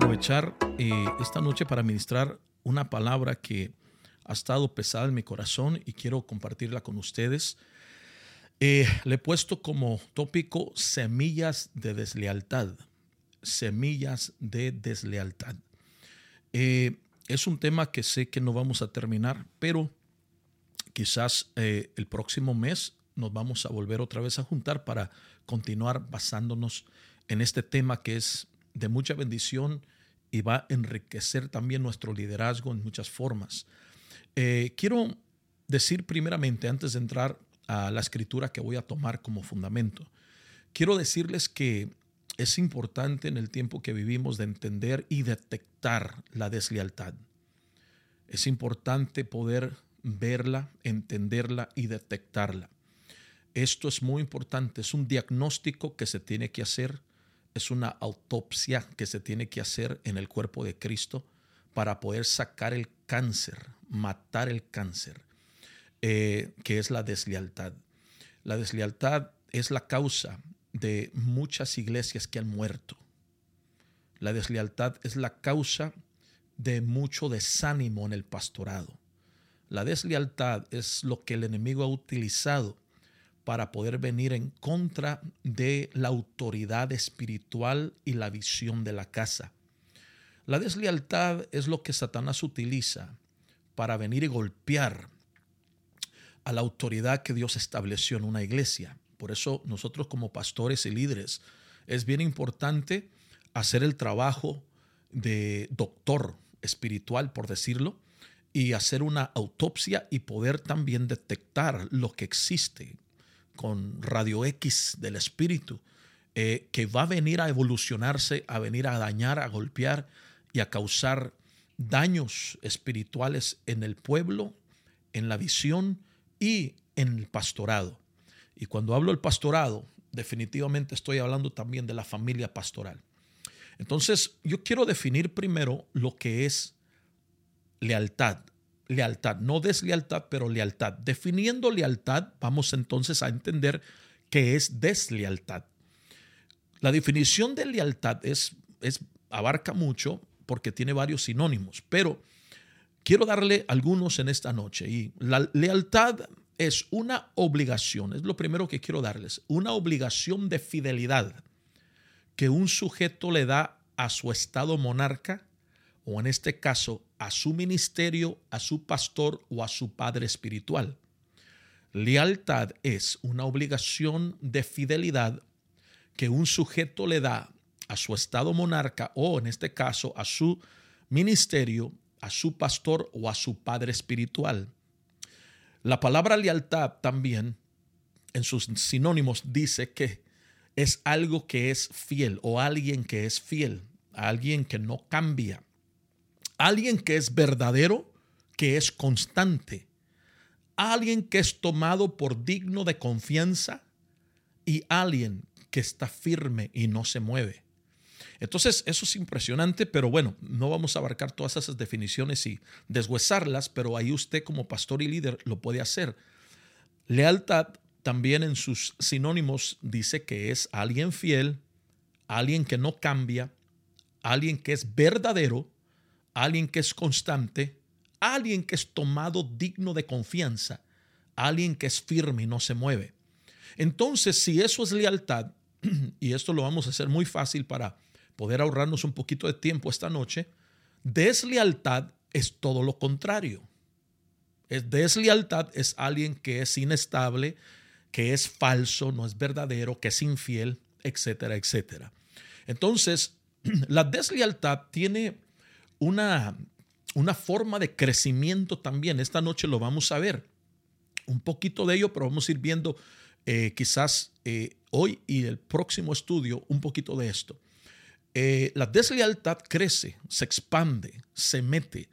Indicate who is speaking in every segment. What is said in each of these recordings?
Speaker 1: aprovechar eh, esta noche para ministrar una palabra que ha estado pesada en mi corazón y quiero compartirla con ustedes. Eh, le he puesto como tópico semillas de deslealtad. Semillas de deslealtad. Eh, es un tema que sé que no vamos a terminar, pero quizás el próximo mes nos vamos a volver otra vez a juntar para continuar basándonos en este tema que es de mucha bendición y va a enriquecer también nuestro liderazgo en muchas formas. Eh, quiero decir primeramente, antes de entrar a la escritura que voy a tomar como fundamento, quiero decirles que es importante en el tiempo que vivimos de entender y detectar la deslealtad. Es importante poder verla, entenderla y detectarla. Esto es muy importante, es un diagnóstico que se tiene que hacer es una autopsia que se tiene que hacer en el cuerpo de Cristo para poder sacar el cáncer, matar el cáncer, eh, que es la deslealtad. La deslealtad es la causa de muchas iglesias que han muerto. La deslealtad es la causa de mucho desánimo en el pastorado. La deslealtad es lo que el enemigo ha utilizado para poder venir en contra de la autoridad espiritual y la visión de la casa. La deslealtad es lo que Satanás utiliza para venir y golpear a la autoridad que Dios estableció en una iglesia. Por eso nosotros como pastores y líderes es bien importante hacer el trabajo de doctor espiritual, por decirlo, y hacer una autopsia y poder también detectar lo que existe, con radio X del espíritu, eh, que va a venir a evolucionarse, a venir a dañar, a golpear y a causar daños espirituales en el pueblo, en la visión y en el pastorado. Y cuando hablo del pastorado, definitivamente estoy hablando también de la familia pastoral. Entonces, yo quiero definir primero lo que es lealtad lealtad, no deslealtad, pero lealtad. Definiendo lealtad, vamos entonces a entender qué es deslealtad. La definición de lealtad es, es, abarca mucho porque tiene varios sinónimos, pero quiero darle algunos en esta noche. Y la lealtad es una obligación, es lo primero que quiero darles, una obligación de fidelidad que un sujeto le da a su estado monarca o en este caso a su ministerio, a su pastor o a su padre espiritual. Lealtad es una obligación de fidelidad que un sujeto le da a su estado monarca o en este caso a su ministerio, a su pastor o a su padre espiritual. La palabra lealtad también en sus sinónimos dice que es algo que es fiel o alguien que es fiel, alguien que no cambia, alguien que es verdadero, que es constante, alguien que es tomado por digno de confianza y alguien que está firme y no se mueve. Entonces, eso es impresionante, pero bueno, no vamos a abarcar todas esas definiciones y deshuesarlas, pero ahí usted como pastor y líder lo puede hacer. Lealtad también en sus sinónimos dice que es alguien fiel, alguien que no cambia, alguien que es verdadero, alguien que es constante, alguien que es tomado digno de confianza, alguien que es firme y no se mueve. Entonces, si eso es lealtad, y esto lo vamos a hacer muy fácil para poder ahorrarnos un poquito de tiempo esta noche, deslealtad es todo lo contrario. Es deslealtad es alguien que es inestable, que es falso, no es verdadero, que es infiel, etcétera, etcétera. Entonces, la deslealtad tiene una, una forma de crecimiento también. Esta noche lo vamos a ver. Un poquito de ello, pero vamos a ir viendo eh, quizás eh, hoy y el próximo estudio un poquito de esto. Eh, la deslealtad crece, se expande, se mete.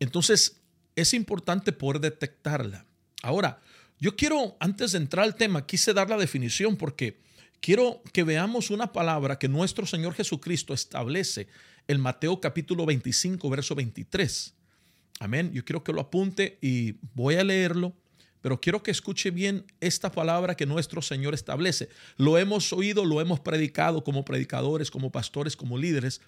Speaker 1: Entonces, es importante poder detectarla. Ahora, yo quiero, antes de entrar al tema, quise dar la definición porque quiero que veamos una palabra que nuestro Señor Jesucristo establece el Mateo capítulo 25, verso 23. Amén. Yo quiero que lo apunte y voy a leerlo, pero quiero que escuche bien esta palabra que nuestro Señor establece. Lo hemos oído, lo hemos predicado como predicadores, como pastores, como líderes,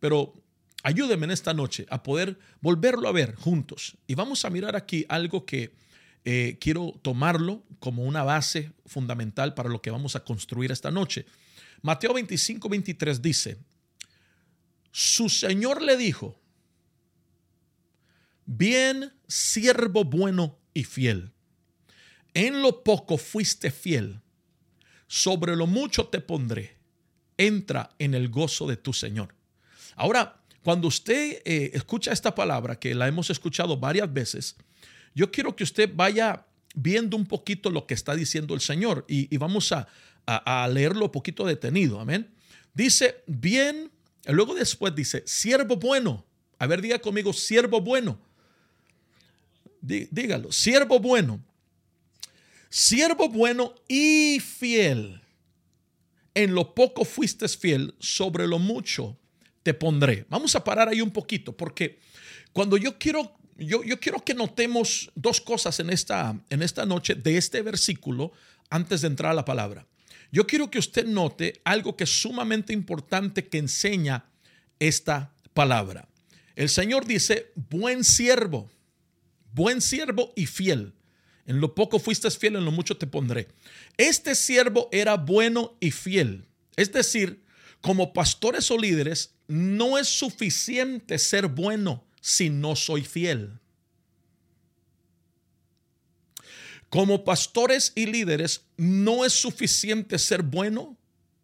Speaker 1: pero ayúdeme en esta noche a poder volverlo a ver juntos. Y vamos a mirar aquí algo que eh, quiero tomarlo como una base fundamental para lo que vamos a construir esta noche. Mateo 25, 23 dice, su Señor le dijo, bien siervo bueno y fiel, en lo poco fuiste fiel, sobre lo mucho te pondré, entra en el gozo de tu Señor. Ahora, cuando usted eh, escucha esta palabra, que la hemos escuchado varias veces, yo quiero que usted vaya viendo un poquito lo que está diciendo el Señor y, vamos a, a, leerlo un poquito detenido. Amén. Dice, bien, luego después dice, siervo bueno. A ver, diga conmigo, siervo bueno. dígalo, siervo bueno. Siervo bueno y fiel. En lo poco fuiste fiel, sobre lo mucho te pondré. Vamos a parar ahí un poquito, porque cuando yo quiero yo, quiero que notemos dos cosas en esta, en esta noche de este versículo antes de entrar a la palabra. Yo quiero que usted note algo que es sumamente importante que enseña esta palabra. El Señor dice, buen siervo, buen siervo y fiel. En lo poco fuiste fiel, en lo mucho te pondré. Este siervo era bueno y fiel. Es decir, como pastores o líderes, no es suficiente ser bueno si no soy fiel. Como pastores y líderes, no es suficiente ser bueno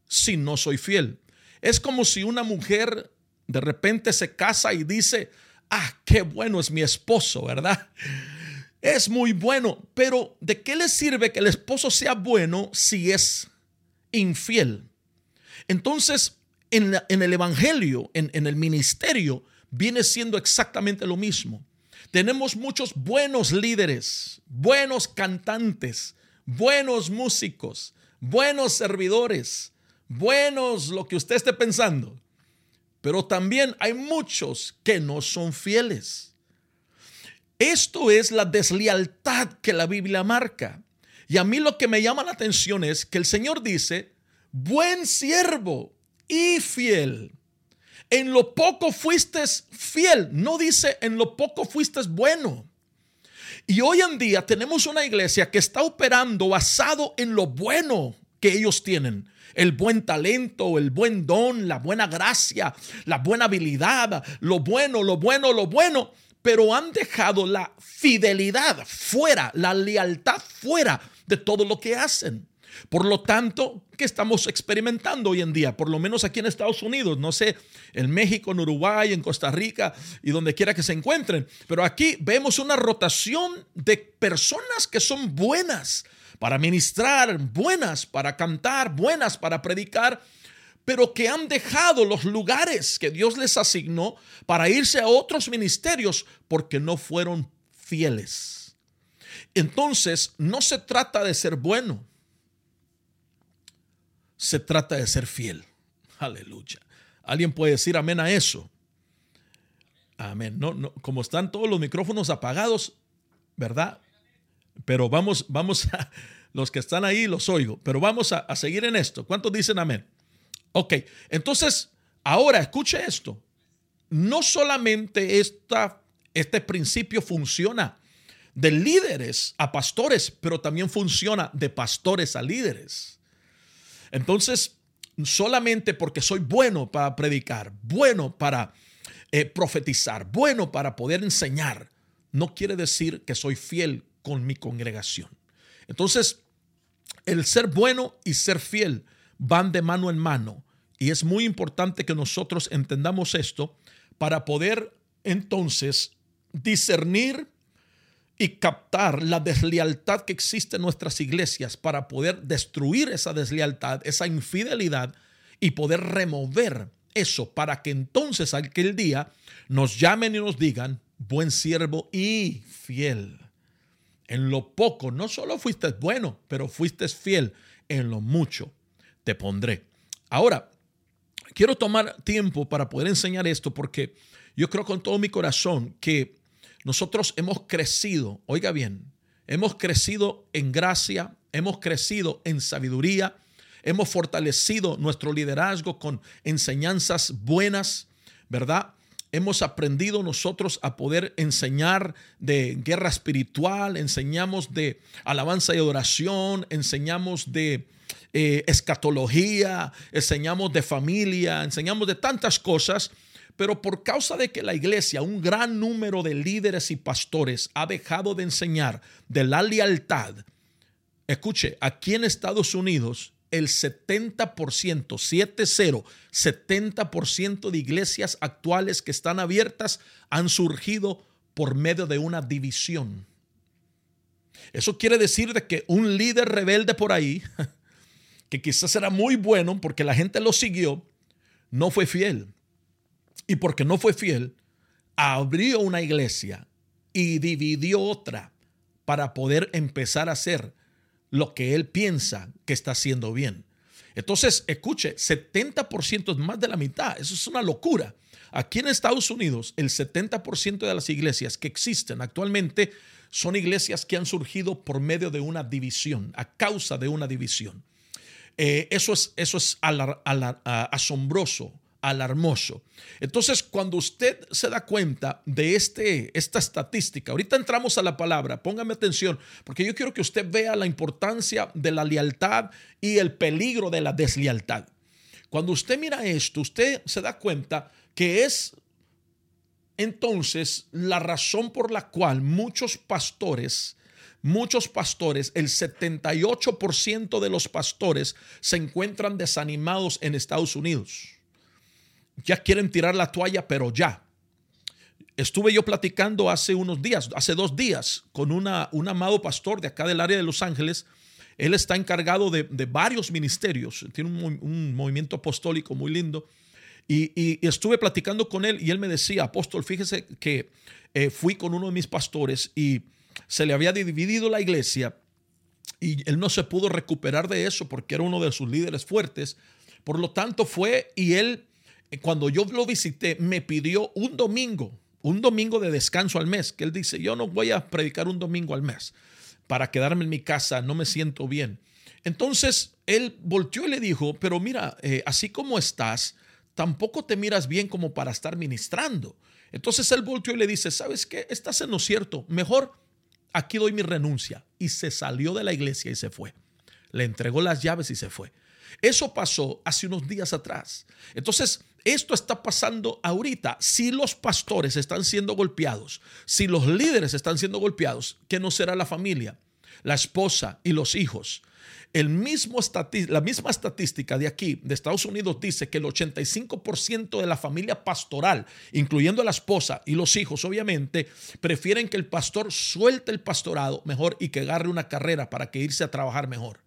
Speaker 1: si no soy fiel. Es como si una mujer de repente se casa y dice, ah, qué bueno es mi esposo, ¿verdad? Es muy bueno, pero ¿de qué le sirve que el esposo sea bueno si es infiel? Entonces, en, el Evangelio, en, el ministerio, viene siendo exactamente lo mismo. Tenemos muchos buenos líderes, buenos cantantes, buenos músicos, buenos servidores, buenos lo que usted esté pensando. Pero también hay muchos que no son fieles. Esto es la deslealtad que la Biblia marca. Y a mí lo que me llama la atención es que el Señor dice, buen siervo y fiel en lo poco fuiste fiel, no dice en lo poco fuiste bueno. Y hoy en día tenemos una iglesia que está operando basado en lo bueno que ellos tienen. El buen talento, el buen don, la buena gracia, la buena habilidad, lo bueno, lo bueno, lo bueno. Pero han dejado la fidelidad fuera, la lealtad fuera de todo lo que hacen. Por lo tanto, ¿qué estamos experimentando hoy en día? Por lo menos aquí en Estados Unidos, no sé, en México, en Uruguay, en Costa Rica y donde quiera que se encuentren. Pero aquí vemos una rotación de personas que son buenas para ministrar, buenas para cantar, buenas para predicar, pero que han dejado los lugares que Dios les asignó para irse a otros ministerios porque no fueron fieles. Entonces, no se trata de ser bueno se trata de ser fiel. Aleluya. ¿Alguien puede decir amén a eso? Amén. No, no, como están todos los micrófonos apagados, ¿verdad? Pero vamos, vamos a, los que están ahí los oigo, pero vamos a, a seguir en esto. ¿Cuántos dicen amén? Ok, entonces, ahora escuche esto. No solamente esta, este principio funciona de líderes a pastores, pero también funciona de pastores a líderes. Entonces, solamente porque soy bueno para predicar, bueno para eh, profetizar, bueno para poder enseñar, no quiere decir que soy fiel con mi congregación. Entonces, el ser bueno y ser fiel van de mano en mano. Y es muy importante que nosotros entendamos esto para poder entonces discernir y captar la deslealtad que existe en nuestras iglesias para poder destruir esa deslealtad, esa infidelidad y poder remover eso para que entonces aquel día nos llamen y nos digan, buen siervo y fiel. En lo poco, no solo fuiste bueno, pero fuiste fiel. En lo mucho te pondré. Ahora, quiero tomar tiempo para poder enseñar esto porque yo creo con todo mi corazón que nosotros hemos crecido, oiga bien, hemos crecido en gracia, hemos crecido en sabiduría, hemos fortalecido nuestro liderazgo con enseñanzas buenas, ¿verdad? Hemos aprendido nosotros a poder enseñar de guerra espiritual, enseñamos de alabanza y adoración, enseñamos de eh, escatología, enseñamos de familia, enseñamos de tantas cosas, pero por causa de que la iglesia, un gran número de líderes y pastores ha dejado de enseñar de la lealtad, escuche, aquí en Estados Unidos el 70%, 7-0, 70% de iglesias actuales que están abiertas han surgido por medio de una división. Eso quiere decir de que un líder rebelde por ahí, que quizás era muy bueno porque la gente lo siguió, no fue fiel. Y porque no fue fiel, abrió una iglesia y dividió otra para poder empezar a hacer lo que él piensa que está haciendo bien. Entonces, escuche, 70% es más de la mitad. Eso es una locura. Aquí en Estados Unidos, el 70% de las iglesias que existen actualmente son iglesias que han surgido por medio de una división, a causa de una división. Eh, eso es, eso es asombroso alarmoso. Entonces, cuando usted se da cuenta de este, esta estadística, ahorita entramos a la palabra, póngame atención, porque yo quiero que usted vea la importancia de la lealtad y el peligro de la deslealtad. Cuando usted mira esto, usted se da cuenta que es entonces la razón por la cual muchos pastores, muchos pastores, el 78% de los pastores se encuentran desanimados en Estados Unidos ya quieren tirar la toalla, pero ya. Estuve yo platicando hace unos días, hace dos días, con una, un amado pastor de acá del área de Los Ángeles. Él está encargado de, varios ministerios, tiene un, movimiento apostólico muy lindo. Y, estuve platicando con él y él me decía, apóstol, fíjese que eh, fui con uno de mis pastores y se le había dividido la iglesia y él no se pudo recuperar de eso porque era uno de sus líderes fuertes. Por lo tanto, fue y él cuando yo lo visité, me pidió un domingo, un domingo de descanso al mes, que él dice, yo no voy a predicar un domingo al mes para quedarme en mi casa, no me siento bien. Entonces él volteó y le dijo, pero mira, eh, así como estás, tampoco te miras bien como para estar ministrando. Entonces él volteó y le dice, ¿sabes qué? Estás en lo cierto, mejor aquí doy mi renuncia. Y se salió de la iglesia y se fue. Le entregó las llaves y se fue. Eso pasó hace unos días atrás. Entonces, esto está pasando ahorita. Si los pastores están siendo golpeados, si los líderes están siendo golpeados, ¿qué no será la familia? La esposa y los hijos. El mismo la misma estadística de aquí, de Estados Unidos, dice que el 85% de la familia pastoral, incluyendo la esposa y los hijos, obviamente, prefieren que el pastor suelte el pastorado mejor y que agarre una carrera para que irse a trabajar mejor.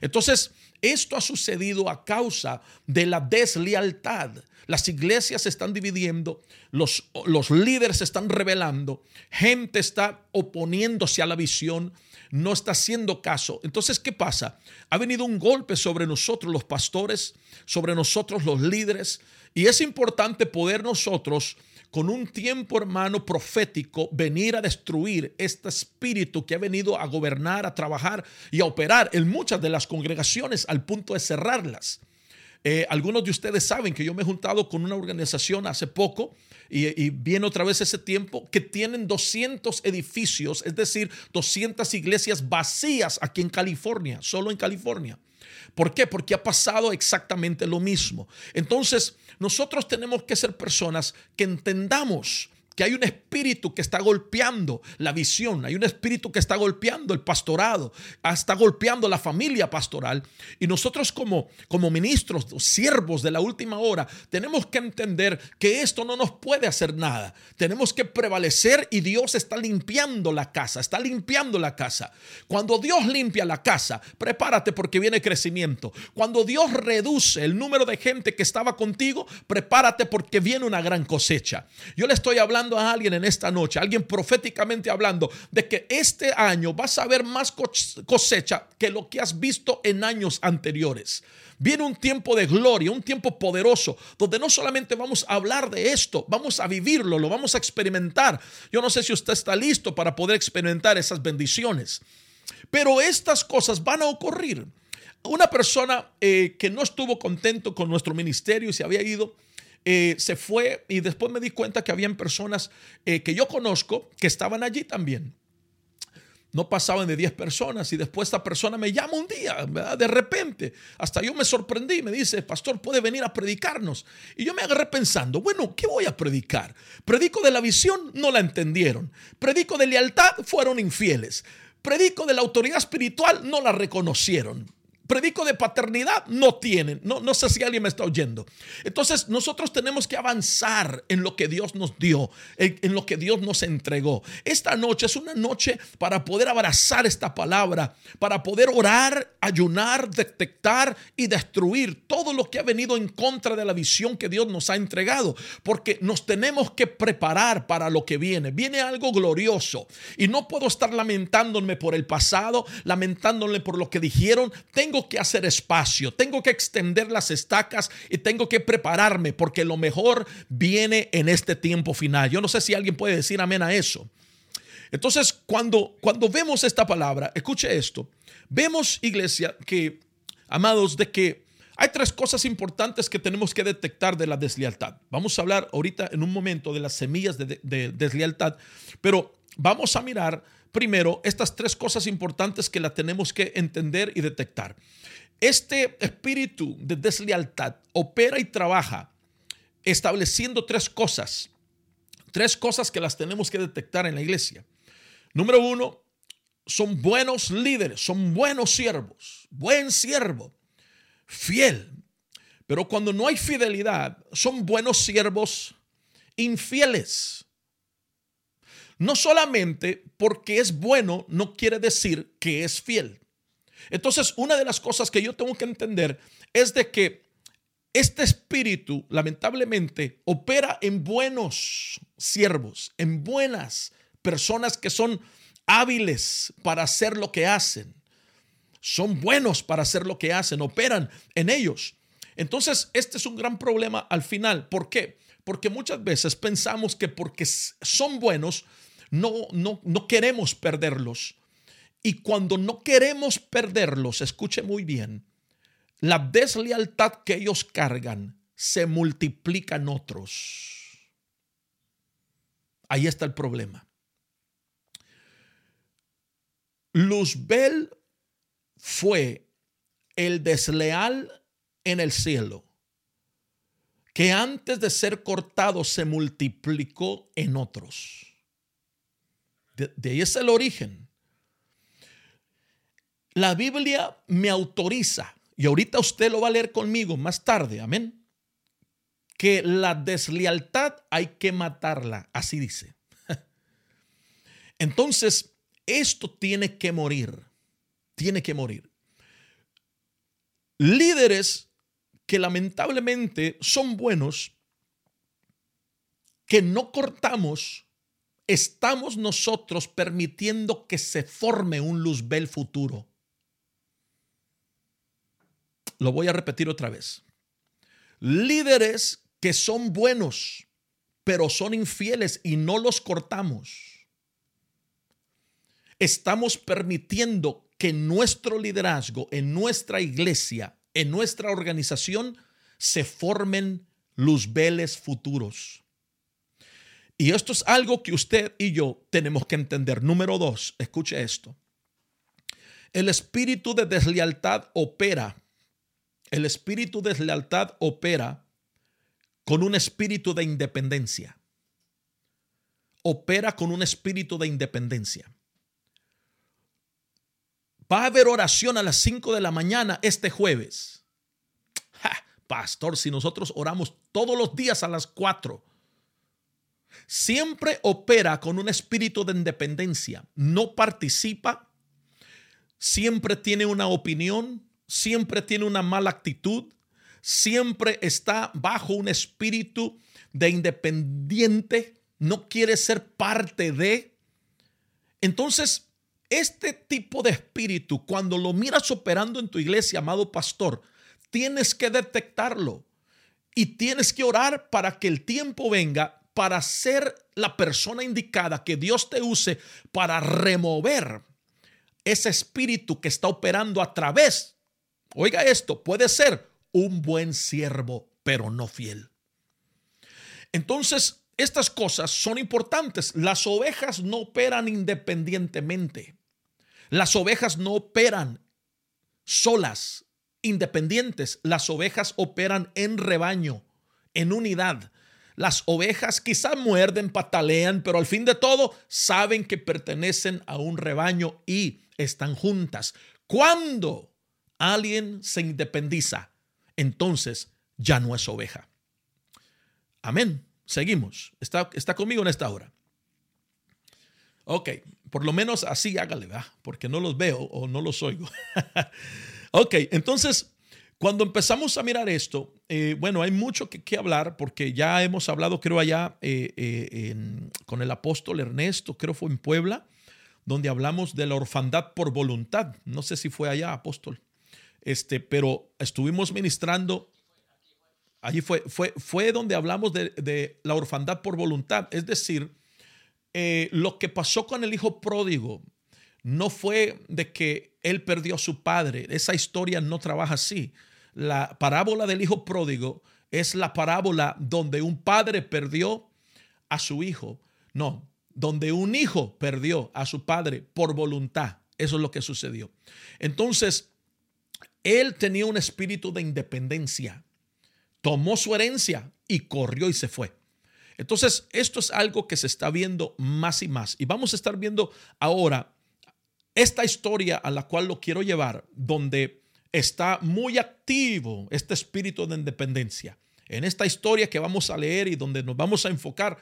Speaker 1: Entonces, esto ha sucedido a causa de la deslealtad las iglesias se están dividiendo, los, los líderes se están rebelando, gente está oponiéndose a la visión, no está haciendo caso. Entonces, ¿qué pasa? Ha venido un golpe sobre nosotros los pastores, sobre nosotros los líderes, y es importante poder nosotros con un tiempo, hermano, profético, venir a destruir este espíritu que ha venido a gobernar, a trabajar y a operar en muchas de las congregaciones al punto de cerrarlas. Eh, algunos de ustedes saben que yo me he juntado con una organización hace poco y, viene otra vez ese tiempo que tienen 200 edificios, es decir, 200 iglesias vacías aquí en California, solo en California. ¿Por qué? Porque ha pasado exactamente lo mismo. Entonces, nosotros tenemos que ser personas que entendamos que hay un espíritu que está golpeando la visión, hay un espíritu que está golpeando el pastorado, está golpeando la familia pastoral. Y nosotros como, como ministros, siervos de la última hora, tenemos que entender que esto no nos puede hacer nada. Tenemos que prevalecer y Dios está limpiando la casa, está limpiando la casa. Cuando Dios limpia la casa, prepárate porque viene crecimiento. Cuando Dios reduce el número de gente que estaba contigo, prepárate porque viene una gran cosecha. Yo le estoy hablando a alguien en esta noche, alguien proféticamente hablando, de que este año vas a ver más cosecha que lo que has visto en años anteriores. Viene un tiempo de gloria, un tiempo poderoso, donde no solamente vamos a hablar de esto, vamos a vivirlo, lo vamos a experimentar. Yo no sé si usted está listo para poder experimentar esas bendiciones, pero estas cosas van a ocurrir. Una persona eh, que no estuvo contento con nuestro ministerio y se había ido, eh, se fue y después me di cuenta que habían personas eh, que yo conozco que estaban allí también no pasaban de 10 personas y después esta persona me llama un día, de repente, hasta yo me sorprendí, me dice, pastor, puede venir a predicarnos. Y yo me agarré pensando, bueno, ¿qué voy a predicar? Predico de la visión, no la entendieron. Predico de lealtad, fueron infieles. Predico de la autoridad espiritual, no la reconocieron predico de paternidad, no tienen. No, no sé si alguien me está oyendo. Entonces nosotros tenemos que avanzar en lo que Dios nos dio, en, lo que Dios nos entregó. Esta noche es una noche para poder abrazar esta palabra, para poder orar, ayunar, detectar y destruir todo lo que ha venido en contra de la visión que Dios nos ha entregado. Porque nos tenemos que preparar para lo que viene. Viene algo glorioso y no puedo estar lamentándome por el pasado, lamentándome por lo que dijeron. Tengo que hacer espacio, tengo que extender las estacas y tengo que prepararme porque lo mejor viene en este tiempo final. Yo no sé si alguien puede decir amén a eso. Entonces, cuando, cuando vemos esta palabra, escuche esto, vemos, iglesia, que, amados, de que hay tres cosas importantes que tenemos que detectar de la deslealtad. Vamos a hablar ahorita en un momento de las semillas de, de deslealtad, pero vamos a mirar primero estas tres cosas importantes que la tenemos que entender y detectar. Este espíritu de deslealtad opera y trabaja estableciendo tres cosas, tres cosas que las tenemos que detectar en la iglesia. Número uno, son buenos líderes, son buenos siervos, buen siervo, fiel. Pero cuando no hay fidelidad, son buenos siervos infieles. No solamente porque es bueno, no quiere decir que es fiel. Entonces, una de las cosas que yo tengo que entender es de que este espíritu, lamentablemente, opera en buenos siervos, en buenas personas que son hábiles para hacer lo que hacen. Son buenos para hacer lo que hacen, operan en ellos. Entonces, este es un gran problema al final. ¿Por qué? Porque muchas veces pensamos que porque son buenos, no, no, no queremos perderlos. Y cuando no queremos perderlos, escuche muy bien, la deslealtad que ellos cargan se multiplica en otros. Ahí está el problema. Luzbel fue el desleal en el cielo, que antes de ser cortado se multiplicó en otros. De, ahí es el origen. La Biblia me autoriza, y ahorita usted lo va a leer conmigo más tarde, amén, que la deslealtad hay que matarla, así dice. Entonces, esto tiene que morir, tiene que morir. Líderes que lamentablemente son buenos, que no cortamos estamos nosotros permitiendo que se forme un Luzbel futuro. Lo voy a repetir otra vez. Líderes que son buenos, pero son infieles y no los cortamos. Estamos permitiendo que nuestro liderazgo, en nuestra iglesia, en nuestra organización, se formen luzbeles futuros. Y esto es algo que usted y yo tenemos que entender. Número dos, escuche esto. El espíritu de deslealtad opera. El espíritu de deslealtad opera con un espíritu de independencia. Opera con un espíritu de independencia. Va a haber oración a las 5 de la mañana este jueves. pastor, si nosotros oramos todos los días a las 4 siempre opera con un espíritu de independencia, no participa, siempre tiene una opinión, siempre tiene una mala actitud, siempre está bajo un espíritu de independiente, no quiere ser parte de. Entonces, este tipo de espíritu, cuando lo miras operando en tu iglesia, amado pastor, tienes que detectarlo y tienes que orar para que el tiempo venga para ser la persona indicada que Dios te use para remover ese espíritu que está operando a través. Oiga esto, puede ser un buen siervo, pero no fiel. Entonces, estas cosas son importantes. Las ovejas no operan independientemente. Las ovejas no operan solas, independientes. Las ovejas operan en rebaño, en unidad. Las ovejas quizá muerden, patalean, pero al fin de todo saben que pertenecen a un rebaño y están juntas. Cuando alguien se independiza, entonces ya no es oveja. Amén. Seguimos. Está, está conmigo en esta hora. Ok, por lo menos así hágale. Porque no los veo o no los oigo. ok, entonces, cuando empezamos a mirar esto, eh, bueno, hay mucho que, hablar porque ya hemos hablado, creo, allá eh, eh, con el apóstol Ernesto, creo fue en Puebla, donde hablamos de la orfandad por voluntad. No sé si fue allá, apóstol. Este, pero estuvimos ministrando Allí fue, fue, fue donde hablamos de, la orfandad por voluntad. Es decir, lo que pasó con el hijo pródigo no fue de que él perdió a su padre. Esa historia no trabaja así. La parábola del hijo pródigo es la parábola donde un padre perdió a su hijo. No, donde un hijo perdió a su padre por voluntad. Eso es lo que sucedió. Entonces, él tenía un espíritu de independencia tomó su herencia y corrió y se fue. Entonces, esto es algo que se está viendo más y más. Y vamos a estar viendo ahora esta historia a la cual lo quiero llevar, donde está muy activo este espíritu de independencia. En esta historia que vamos a leer y donde nos vamos a enfocar,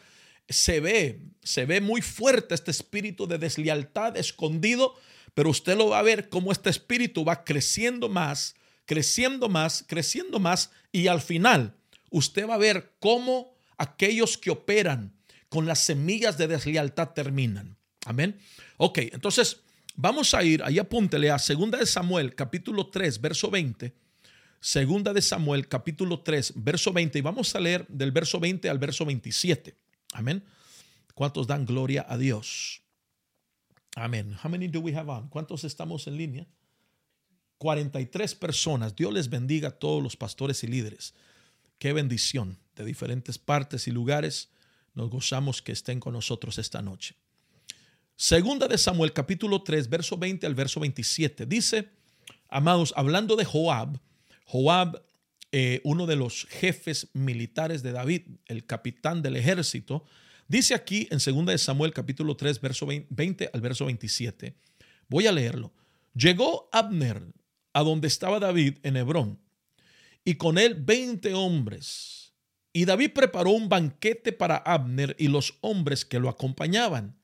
Speaker 1: se ve, se ve muy fuerte este espíritu de deslealtad escondido, pero usted lo va a ver cómo este espíritu va creciendo más creciendo más, creciendo más y al final usted va a ver cómo aquellos que operan con las semillas de deslealtad terminan. Amén. Ok, entonces vamos a ir, ahí apúntele a 2 de Samuel capítulo 3, verso 20. Segunda de Samuel capítulo 3, verso 20 y vamos a leer del verso 20 al verso 27. Amén. ¿Cuántos dan gloria a Dios? Amén. How many do we have on? ¿Cuántos estamos en línea? 43 personas. Dios les bendiga a todos los pastores y líderes. Qué bendición de diferentes partes y lugares. Nos gozamos que estén con nosotros esta noche. Segunda de Samuel capítulo 3, verso 20 al verso 27. Dice, amados, hablando de Joab, Joab, eh, uno de los jefes militares de David, el capitán del ejército, dice aquí en Segunda de Samuel capítulo 3, verso 20 al verso 27. Voy a leerlo. Llegó Abner, a donde estaba David en Hebrón, y con él veinte hombres. Y David preparó un banquete para Abner y los hombres que lo acompañaban.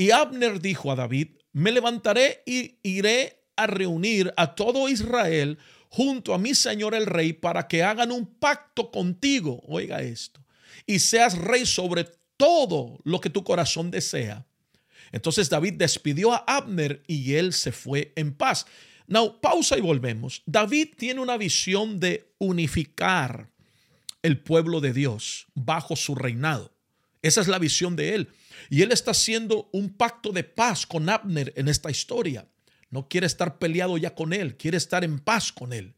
Speaker 1: Y Abner dijo a David, me levantaré y iré a reunir a todo Israel junto a mi señor el rey para que hagan un pacto contigo, oiga esto, y seas rey sobre todo lo que tu corazón desea. Entonces David despidió a Abner y él se fue en paz. Now, pausa y volvemos. David tiene una visión de unificar el pueblo de Dios bajo su reinado. Esa es la visión de él. Y él está haciendo un pacto de paz con Abner en esta historia. No quiere estar peleado ya con él, quiere estar en paz con él.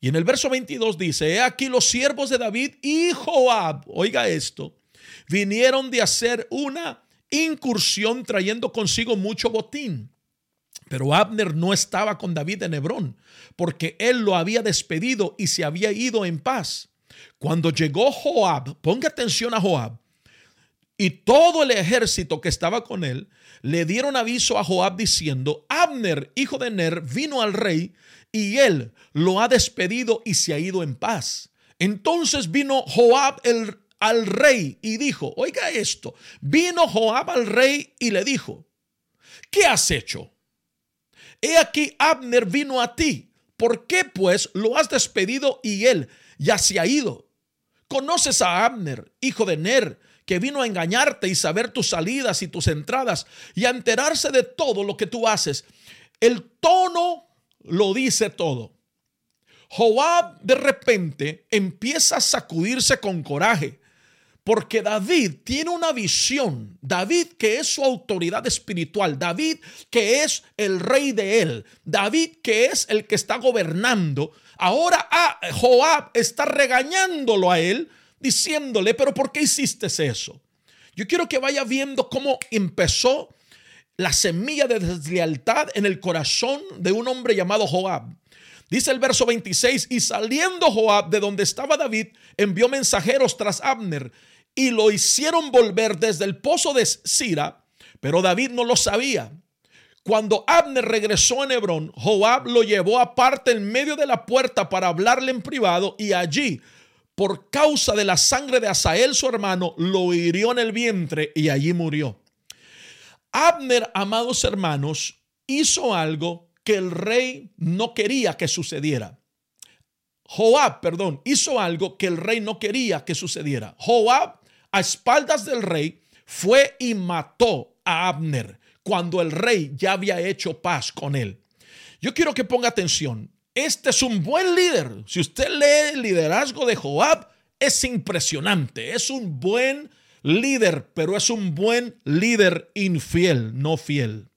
Speaker 1: Y en el verso 22 dice, he aquí los siervos de David y Joab, oiga esto, vinieron de hacer una incursión trayendo consigo mucho botín. Pero Abner no estaba con David en Hebrón, porque él lo había despedido y se había ido en paz. Cuando llegó Joab, ponga atención a Joab, y todo el ejército que estaba con él, le dieron aviso a Joab diciendo, Abner, hijo de Ner, vino al rey y él lo ha despedido y se ha ido en paz. Entonces vino Joab el, al rey y dijo, oiga esto, vino Joab al rey y le dijo, ¿qué has hecho? He aquí Abner vino a ti. ¿Por qué pues lo has despedido y él ya se ha ido? ¿Conoces a Abner, hijo de Ner, que vino a engañarte y saber tus salidas y tus entradas y a enterarse de todo lo que tú haces? El tono lo dice todo. Joab de repente empieza a sacudirse con coraje porque David tiene una visión. David que es su autoridad espiritual. David que es el rey de él. David que es el que está gobernando. Ahora ah, Joab está regañándolo a él diciéndole, pero ¿por qué hiciste eso? Yo quiero que vaya viendo cómo empezó la semilla de deslealtad en el corazón de un hombre llamado Joab. Dice el verso 26, y saliendo Joab de donde estaba David, envió mensajeros tras Abner y lo hicieron volver desde el pozo de Sira, pero David no lo sabía. Cuando Abner regresó en Hebrón, Joab lo llevó aparte en medio de la puerta para hablarle en privado y allí, por causa de la sangre de Asael su hermano, lo hirió en el vientre y allí murió. Abner, amados hermanos, hizo algo que el rey no quería que sucediera. Joab, perdón, hizo algo que el rey no quería que sucediera. Joab, a espaldas del rey, fue y mató a Abner cuando el rey ya había hecho paz con él. Yo quiero que ponga atención. Este es un buen líder. Si usted lee el liderazgo de Joab, es impresionante. Es un buen líder, pero es un buen líder infiel, no fiel.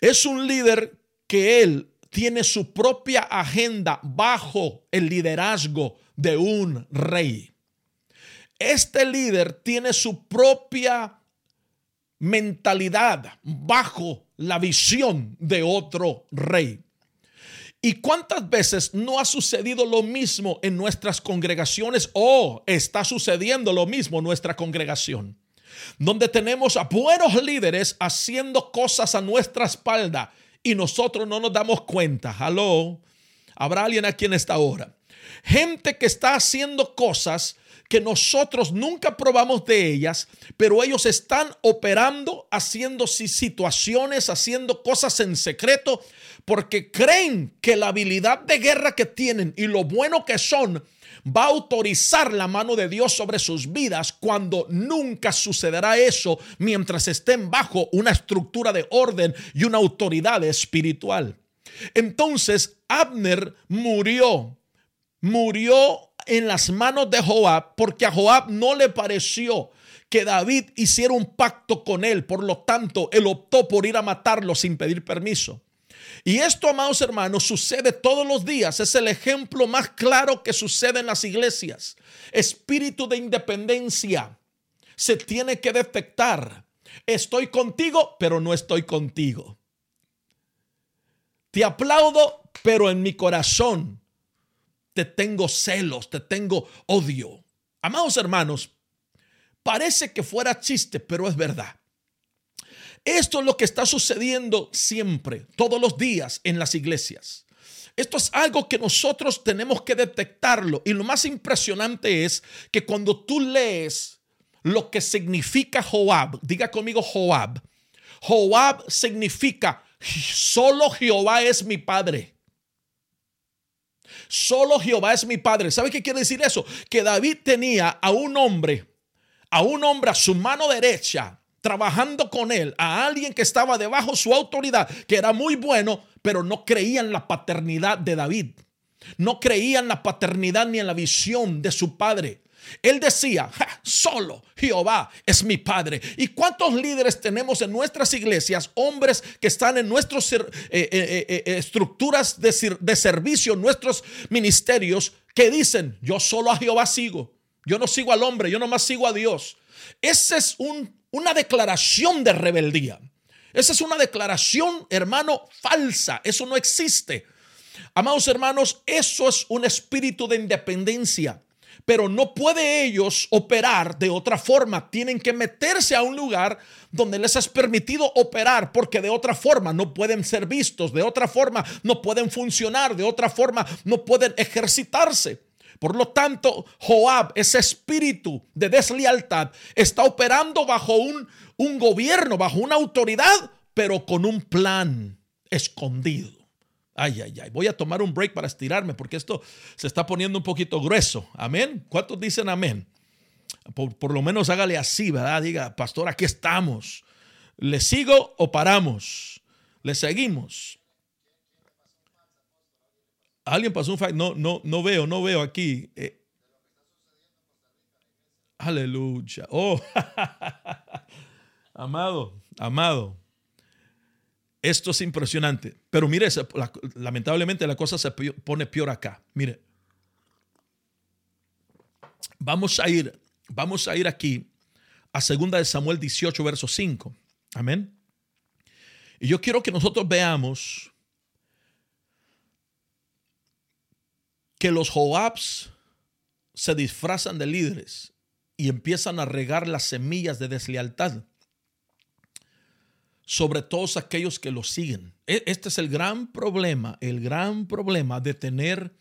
Speaker 1: Es un líder que él tiene su propia agenda bajo el liderazgo de un rey. Este líder tiene su propia mentalidad bajo la visión de otro rey. ¿Y cuántas veces no ha sucedido lo mismo en nuestras congregaciones o está sucediendo lo mismo en nuestra congregación? donde tenemos a buenos líderes haciendo cosas a nuestra espalda y nosotros no nos damos cuenta. Hello, habrá alguien aquí en esta hora. Gente que está haciendo cosas que nosotros nunca probamos de ellas, pero ellos están operando, haciendo situaciones, haciendo cosas en secreto, porque creen que la habilidad de guerra que tienen y lo bueno que son va a autorizar la mano de Dios sobre sus vidas cuando nunca sucederá eso mientras estén bajo una estructura de orden y una autoridad espiritual. Entonces Abner murió, murió en las manos de Joab porque a Joab no le pareció que David hiciera un pacto con él, por lo tanto, él optó por ir a matarlo sin pedir permiso. Y esto, amados hermanos, sucede todos los días. Es el ejemplo más claro que sucede en las iglesias. Espíritu de independencia se tiene que detectar. Estoy contigo, pero no estoy contigo. Te aplaudo, pero en mi corazón te tengo celos, te tengo odio. Amados hermanos, parece que fuera chiste, pero es verdad. Esto es lo que está sucediendo siempre, todos los días en las iglesias. Esto es algo que nosotros tenemos que detectarlo. Y lo más impresionante es que cuando tú lees lo que significa Joab, diga conmigo Joab. Joab significa solo Jehová es mi padre. Solo Jehová es mi padre. ¿Sabe qué quiere decir eso? Que David tenía a un hombre, a un hombre a su mano derecha trabajando con él a alguien que estaba debajo su autoridad, que era muy bueno, pero no creía en la paternidad de David. No creía en la paternidad ni en la visión de su padre. Él decía, solo Jehová es mi Padre. ¿Y cuántos líderes tenemos en nuestras iglesias? Hombres que están en nuestras eh, eh, eh, estructuras de, servicio, nuestros ministerios, que dicen, yo solo a Jehová sigo. Yo no sigo al hombre, yo nomás sigo a Dios. Ese es un una declaración de rebeldía. Esa es una declaración, hermano, falsa. Eso no existe. Amados hermanos, eso es un espíritu de independencia. Pero no puede ellos operar de otra forma. Tienen que meterse a un lugar donde les es permitido operar porque de otra forma no pueden ser vistos, de otra forma no pueden funcionar, de otra forma no pueden ejercitarse. Por lo tanto, Joab, ese espíritu de deslealtad, está operando bajo un, un gobierno, bajo una autoridad, pero con un plan escondido. Ay, ay, ay. Voy a tomar un break para estirarme porque esto se está poniendo un poquito grueso. Amén. ¿Cuántos dicen amén? Por, por, lo menos hágale así, ¿verdad? Diga, pastor, aquí estamos. ¿Le sigo o paramos? ¿Le seguimos? Alguien pasó un fact. No, no, no veo, no veo aquí. Eh, aleluya. Oh, amado, amado. Esto es impresionante. Pero mire, lamentablemente la cosa se pone peor acá. Mire. Vamos a ir, vamos a ir aquí a 2 de Samuel 18, verso 5. Amén. Y yo quiero que nosotros veamos que los Joabs se disfrazan de líderes y empiezan a regar las semillas de deslealtad sobre todos aquellos que los siguen. E, este es el gran problema, el gran problema de tener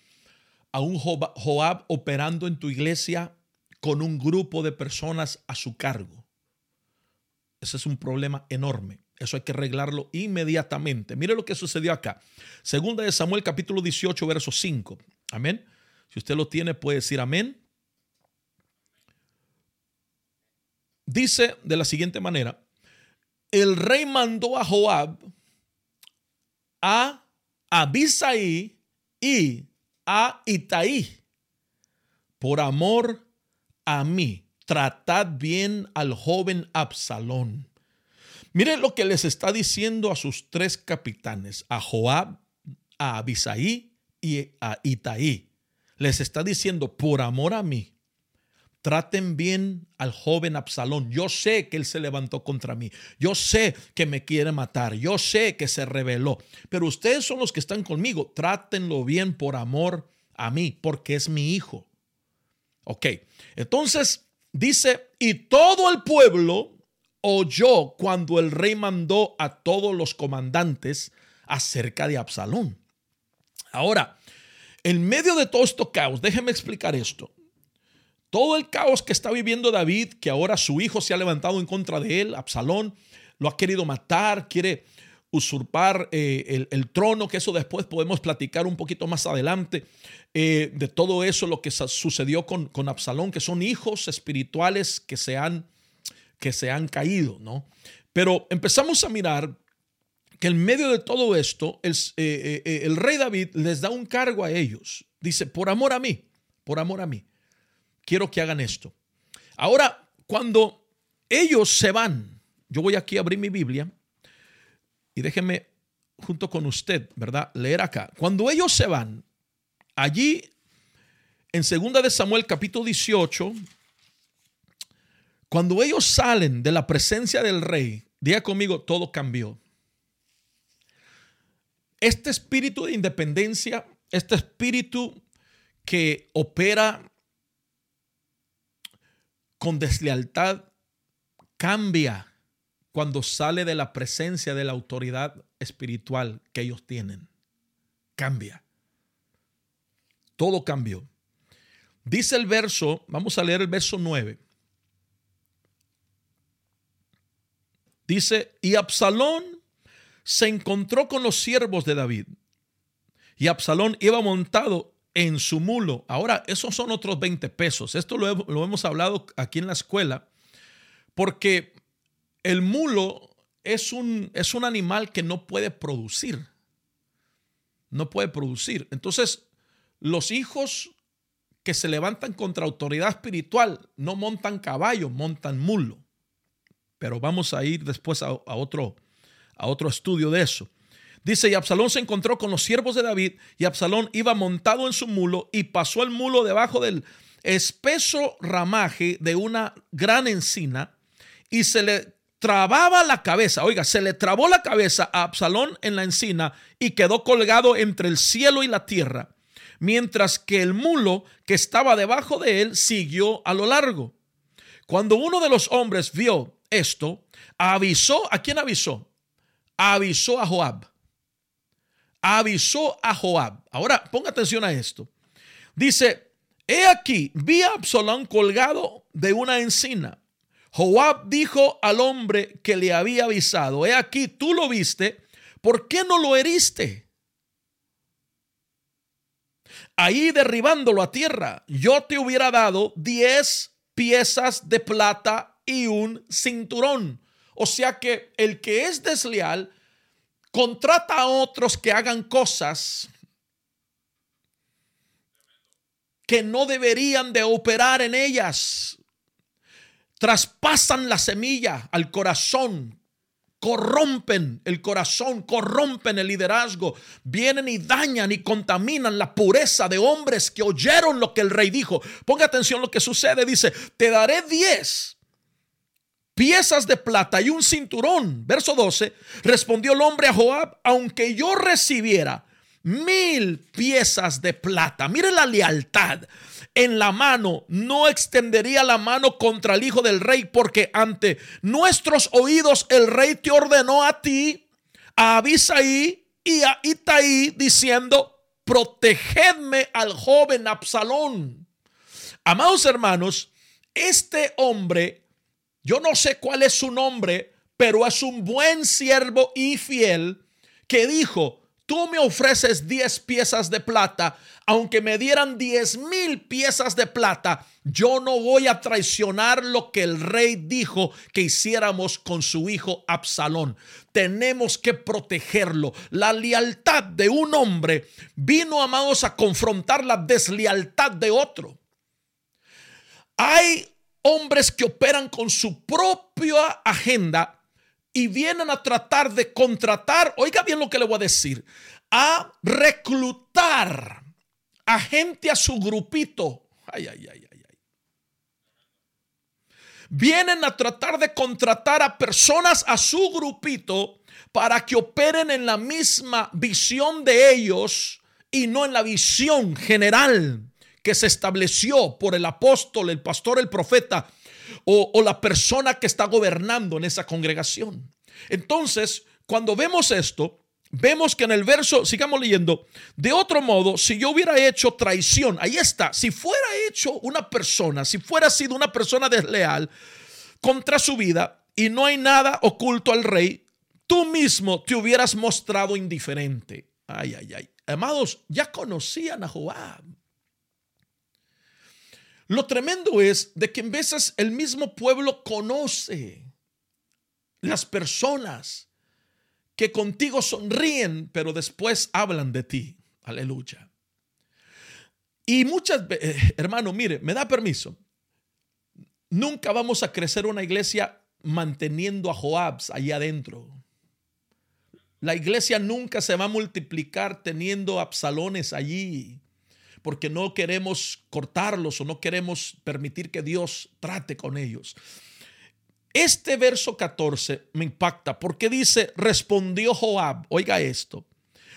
Speaker 1: a un Joab operando en tu iglesia con un grupo de personas a su cargo. Ese es un problema enorme. Eso hay que arreglarlo inmediatamente. Mire lo que sucedió acá. Segunda de Samuel capítulo 18, verso 5. Amén. Si usted lo tiene, puede decir amén. Dice de la siguiente manera, el rey mandó a Joab, a Abisaí y a Itaí por amor a mí. Tratad bien al joven Absalón. Miren lo que les está diciendo a sus tres capitanes, a Joab, a Abisaí y a Itaí. Les está diciendo, por amor a mí, traten bien al joven Absalón. Yo sé que él se levantó contra mí. Yo sé que me quiere matar. Yo sé que se rebeló. Pero ustedes son los que están conmigo. Trátenlo bien por amor a mí, porque es mi hijo. Ok, entonces dice, y todo el pueblo oyó cuando el rey mandó a todos los comandantes acerca de Absalón. Ahora, en medio de todo esto caos, déjenme explicar esto. Todo el caos que está viviendo David, que ahora su hijo se ha levantado en contra de él, Absalón, lo ha querido matar, quiere usurpar eh, el, trono, que eso después podemos platicar un poquito más adelante, eh, de todo eso, lo que sucedió con, con, Absalón, que son hijos espirituales que se han, que se han caído, ¿no? Pero empezamos a mirar que en medio de todo esto, el, eh, el rey David les da un cargo a ellos. Dice, por amor a mí, por amor a mí quiero que hagan esto. Ahora, cuando ellos se van, yo voy aquí a abrir mi Biblia y déjenme junto con usted, ¿verdad? Leer acá. Cuando ellos se van, allí en segunda de Samuel capítulo 18, cuando ellos salen de la presencia del rey, diga conmigo, todo cambió. Este espíritu de independencia, este espíritu que opera con deslealtad cambia cuando sale de la presencia de la autoridad espiritual que ellos tienen. Cambia. Todo cambió. Dice el verso, vamos a leer el verso 9. Dice, y Absalón se encontró con los siervos de David. Y Absalón iba montado en su mulo. Ahora, esos son otros 20 pesos. Esto lo, hemos hablado aquí en la escuela, porque el mulo es un, es un animal que no puede producir. No puede producir. Entonces, los hijos que se levantan contra autoridad espiritual no montan caballo, montan mulo. Pero vamos a ir después a, a otro, a otro estudio de eso. Dice, y Absalón se encontró con los siervos de David, y Absalón iba montado en su mulo, y pasó el mulo debajo del espeso ramaje de una gran encina, y se le trababa la cabeza, oiga, se le trabó la cabeza a Absalón en la encina, y quedó colgado entre el cielo y la tierra, mientras que el mulo que estaba debajo de él siguió a lo largo. Cuando uno de los hombres vio esto, avisó, ¿a quién avisó? Avisó a Joab avisó a Joab. Ahora, ponga atención a esto. Dice, he aquí, vi a Absalón colgado de una encina. Joab dijo al hombre que le había avisado, he aquí, tú lo viste, ¿por qué no lo heriste? Ahí derribándolo a tierra, yo te hubiera dado diez piezas de plata y un cinturón. O sea que el que es desleal contrata a otros que hagan cosas que no deberían de operar en ellas. Traspasan la semilla al corazón corrompen el corazón, corrompen el liderazgo, vienen y dañan y contaminan la pureza de hombres que oyeron lo que el rey dijo. Ponga atención lo que sucede, dice, te daré diez piezas de plata y un cinturón. Verso 12, respondió el hombre a Joab, aunque yo recibiera mil piezas de plata. Mire la lealtad en la mano, no extendería la mano contra el hijo del rey, porque ante nuestros oídos el rey te ordenó a ti, a Abisaí y a Itaí, diciendo, protegedme al joven Absalón. Amados hermanos, este hombre, yo no sé cuál es su nombre, pero es un buen siervo y fiel que dijo, tú me ofreces 10 piezas de plata, aunque me dieran 10 mil piezas de plata, yo no voy a traicionar lo que el rey dijo que hiciéramos con su hijo Absalón. Tenemos que protegerlo. La lealtad de un hombre vino, amados, a confrontar la deslealtad de otro. Hay hombres que operan con su propia agenda y vienen a tratar de contratar, oiga bien lo que le voy a decir, a reclutar a gente a su grupito. Ay, ay, ay, ay, ay. Vienen a tratar de contratar a personas a su grupito para que operen en la misma visión de ellos y no en la visión general que se estableció por el apóstol, el pastor, el profeta o, la persona que está gobernando en esa congregación. Entonces, cuando vemos esto, vemos que en el verso, sigamos leyendo, de otro modo, si yo hubiera hecho traición, ahí está, si fuera hecho una persona, si fuera sido una persona desleal contra su vida y no hay nada oculto al rey, tú mismo te hubieras mostrado indiferente. Ay, ay, ay. Amados, ya conocían a Joab. Lo tremendo es de que en veces el mismo pueblo conoce las personas que contigo sonríen, pero después hablan de ti. Aleluya. Y muchas veces, eh, hermano, mire, me da permiso. Nunca vamos a crecer una iglesia manteniendo a Joabs allí adentro. La iglesia nunca se va a multiplicar teniendo absalones allí porque no queremos cortarlos o no queremos permitir que Dios trate con ellos. Este verso 14 me impacta porque dice, respondió Joab, oiga esto,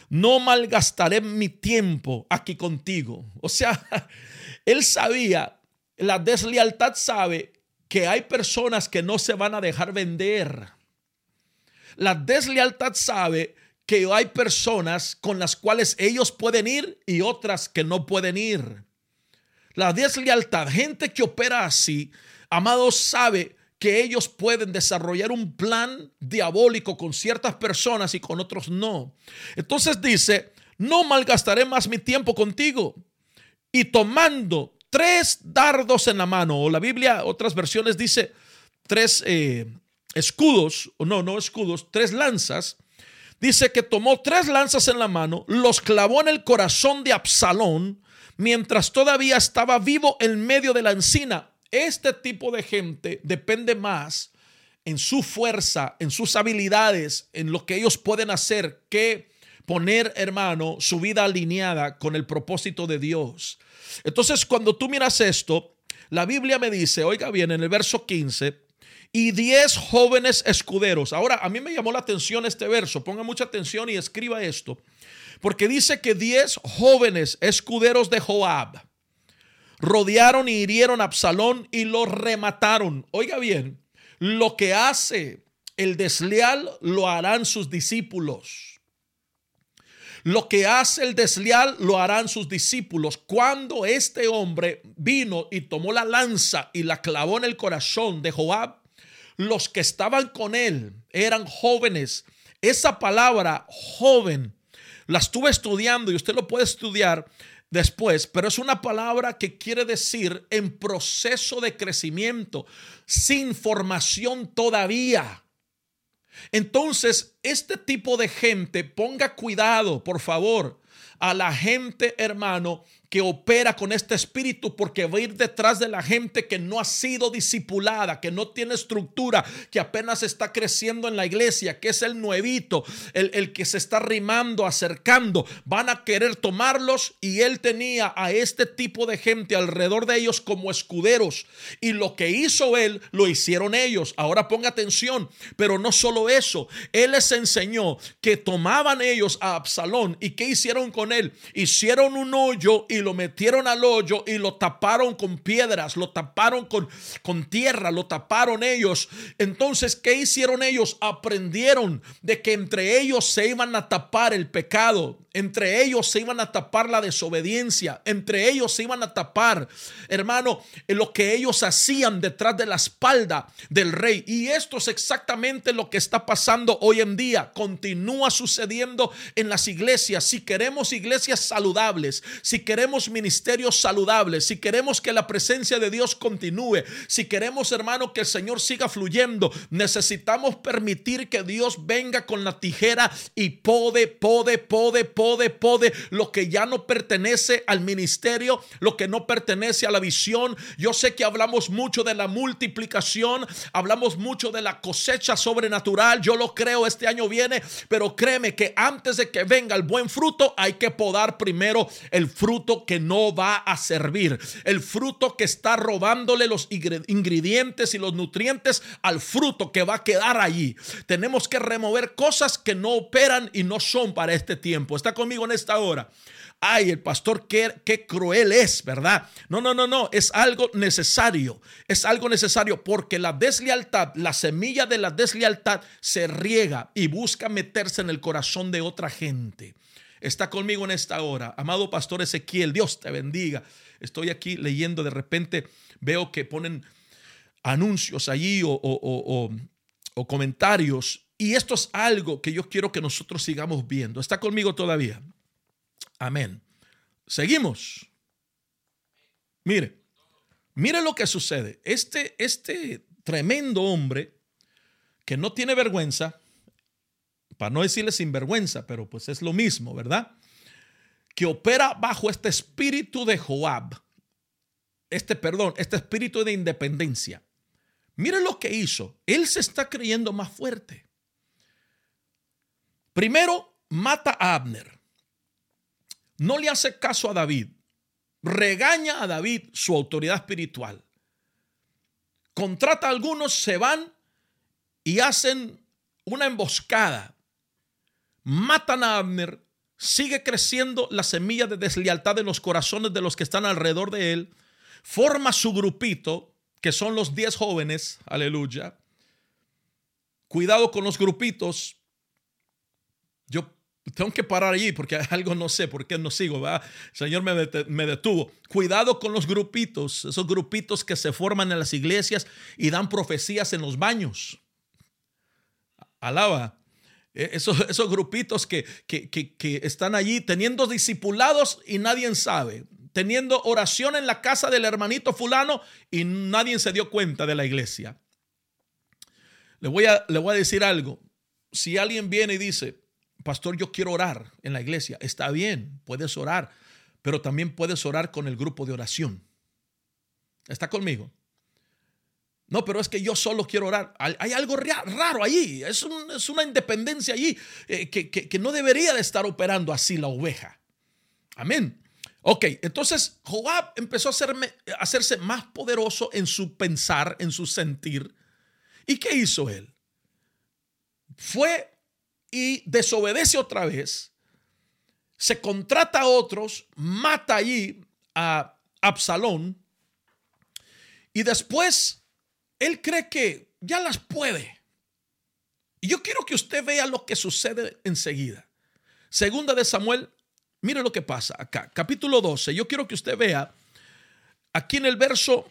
Speaker 1: no malgastaré mi tiempo aquí contigo. O sea, él sabía, la deslealtad sabe que hay personas que no se van a dejar vender. La deslealtad sabe que hay personas con las cuales ellos pueden ir y otras que no pueden ir. La deslealtad, gente que opera así, amados, sabe que ellos pueden desarrollar un plan diabólico con ciertas personas y con otros no. Entonces dice, no malgastaré más mi tiempo contigo. Y tomando tres dardos en la mano, o la Biblia, otras versiones dice tres eh, escudos, o no, no escudos, tres lanzas, dice que tomó tres lanzas en la mano, los clavó en el corazón de Absalón, mientras todavía estaba vivo en medio de la encina. Este tipo de gente depende más en su fuerza, en sus habilidades, en lo que ellos pueden hacer, que poner, hermano, su vida alineada con el propósito de Dios. Entonces, cuando tú miras esto, la Biblia me dice, oiga bien, en el verso 15, y diez jóvenes escuderos. Ahora, a mí me llamó la atención este verso. Ponga mucha atención y escriba esto. Porque dice que diez jóvenes escuderos de Joab rodearon y hirieron a Absalón y lo remataron. Oiga bien, lo que hace el desleal lo harán sus discípulos. Lo que hace el desleal lo harán sus discípulos. Cuando este hombre vino y tomó la lanza y la clavó en el corazón de Joab, los que estaban con él eran jóvenes. Esa palabra joven la estuve estudiando y usted lo puede estudiar después, pero es una palabra que quiere decir en proceso de crecimiento, sin formación todavía. Entonces, este tipo de gente, ponga cuidado, por favor. a la gente, hermano, que opera con este espíritu porque va a ir detrás de la gente que no ha sido discipulada, que no tiene estructura, que apenas está creciendo en la iglesia, que es el nuevito, el, el que se está rimando, acercando. Van a querer tomarlos y él tenía a este tipo de gente alrededor de ellos como escuderos. Y lo que hizo él, lo hicieron ellos. Ahora ponga atención, pero no solo eso, él les enseñó que tomaban ellos a Absalón y qué hicieron con él. Hicieron un hoyo y lo metieron al hoyo y lo taparon con piedras, lo taparon con, con tierra, lo taparon ellos. Entonces, ¿qué hicieron ellos? Aprendieron de que entre ellos se iban a tapar el pecado, entre ellos se iban a tapar la desobediencia, entre ellos se iban a tapar, hermano, lo que ellos hacían detrás de la espalda del rey. Y esto es exactamente lo que está pasando hoy en día, continúa sucediendo en las iglesias. Si queremos iglesias saludables, si queremos ministerios saludables, si queremos que la presencia de Dios continúe, si queremos, hermano, que el Señor siga fluyendo, necesitamos permitir que Dios venga con la tijera y pode, pode, pode, pode lo que ya no pertenece al ministerio, lo que no pertenece a la visión. Yo sé que hablamos mucho de la multiplicación, hablamos mucho de la cosecha sobrenatural. Yo lo creo, este año viene, pero créeme que antes de que venga el buen fruto, hay que podar primero el fruto que no va a servir, el fruto que está robándole los ingredientes y los nutrientes al fruto que va a quedar allí. Tenemos que remover cosas que no operan y no son para este tiempo. Conmigo en esta hora ay, el pastor, qué, qué, cruel es, ¿verdad? No, no, no, no, es algo necesario, es algo necesario porque la deslealtad, la semilla de la deslealtad se riega y busca meterse en el corazón de otra gente está conmigo en esta hora. Amado pastor Ezequiel, Dios te bendiga. Estoy aquí leyendo, de repente veo que ponen anuncios allí o, comentarios. Y esto es algo que yo quiero que nosotros sigamos viendo. ¿Está conmigo todavía? Amén. Seguimos. Mire, mire lo que sucede. Este, este tremendo hombre que no tiene vergüenza, para no decirle sinvergüenza, pero pues es lo mismo, ¿verdad? Que opera bajo este espíritu de Joab, este perdón, este espíritu de independencia. Mire lo que hizo. Él se está creyendo más fuerte. Primero, mata a Abner. No le hace caso a David. Regaña a David su autoridad espiritual. Contrata a algunos, se van y hacen una emboscada matan a Abner, sigue creciendo la semilla de deslealtad en los corazones de los que están alrededor de él, forma su grupito, que son los 10 jóvenes, aleluya. Cuidado con los grupitos. Tengo que parar allí porque algo no sé por qué no sigo, ¿verdad? El Señor me, me detuvo. Cuidado con los grupitos, esos grupitos que se forman en las iglesias y dan profecías en los baños. Alaba. E, esos, esos grupitos que, que, están allí teniendo discipulados y nadie sabe, teniendo oración en la casa del hermanito fulano y nadie se dio cuenta de la iglesia. Le voy a, le voy a decir algo. Si alguien viene y dice, pastor, yo quiero orar en la iglesia, está bien, puedes orar, pero también puedes orar con el grupo de oración. ¿Está conmigo? No, pero es que yo solo quiero orar. Hay algo raro allí. Es, una independencia allí eh, que, no debería de estar operando así la oveja. Amén. Ok, entonces Joab empezó a, a hacerse más poderoso en su pensar, en su sentir. ¿Y qué hizo él? Fue y desobedece otra vez, se contrata a otros, mata allí a Absalón y después él cree que ya las puede. Y yo quiero que usted vea lo que sucede enseguida. Segunda de Samuel, mire lo que pasa acá, capítulo 12. Yo quiero que usted vea aquí en el verso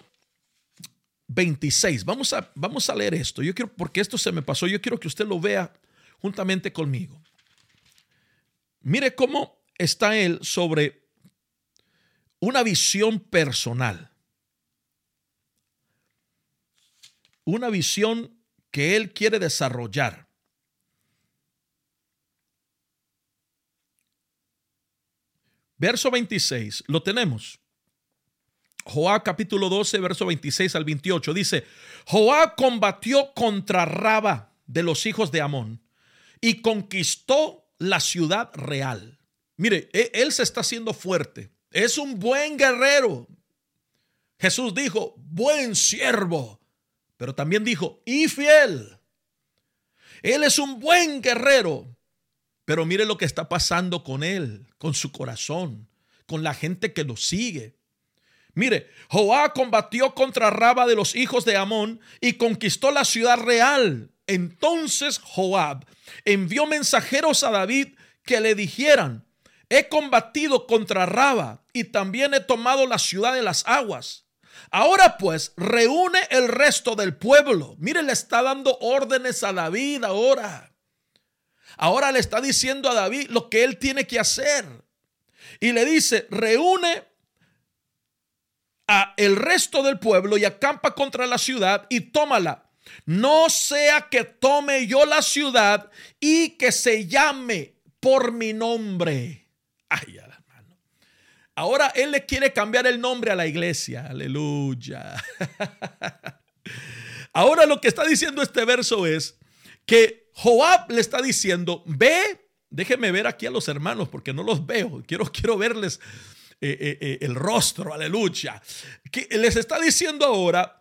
Speaker 1: 26. Vamos a, vamos a leer esto. Yo quiero, porque esto se me pasó, yo quiero que usted lo vea juntamente conmigo. Mire cómo está él sobre una visión personal. una visión que él quiere desarrollar. Verso 26, lo tenemos. Joab capítulo 12, verso 26 al 28 dice, Joab combatió contra Raba de los hijos de Amón y conquistó la ciudad real. Mire, e, él se está haciendo fuerte. Es un buen guerrero. Jesús dijo, buen siervo, pero también dijo, y fiel. Él es un buen guerrero, pero mire lo que está pasando con él, con su corazón, con la gente que lo sigue. Mire, Joab combatió contra Raba de los hijos de Amón y conquistó la ciudad real. Entonces Joab envió mensajeros a David que le dijeran, he combatido contra Raba y también he tomado la ciudad de las aguas. Ahora pues, reúne el resto del pueblo. Mire, le está dando órdenes a David ahora. Ahora le está diciendo a David lo que él tiene que hacer. Y le dice, reúne a el resto del pueblo y acampa contra la ciudad y tómala. No sea que tome yo la ciudad y que se llame por mi nombre. Ay, hermano. Ahora él le quiere cambiar el nombre a la iglesia. Aleluya. Ahora lo que está diciendo este verso es que Joab le está diciendo, ve, déjeme ver aquí a los hermanos porque no los veo. Quiero, quiero verles eh, eh, eh, el rostro, aleluya. Que les está diciendo ahora,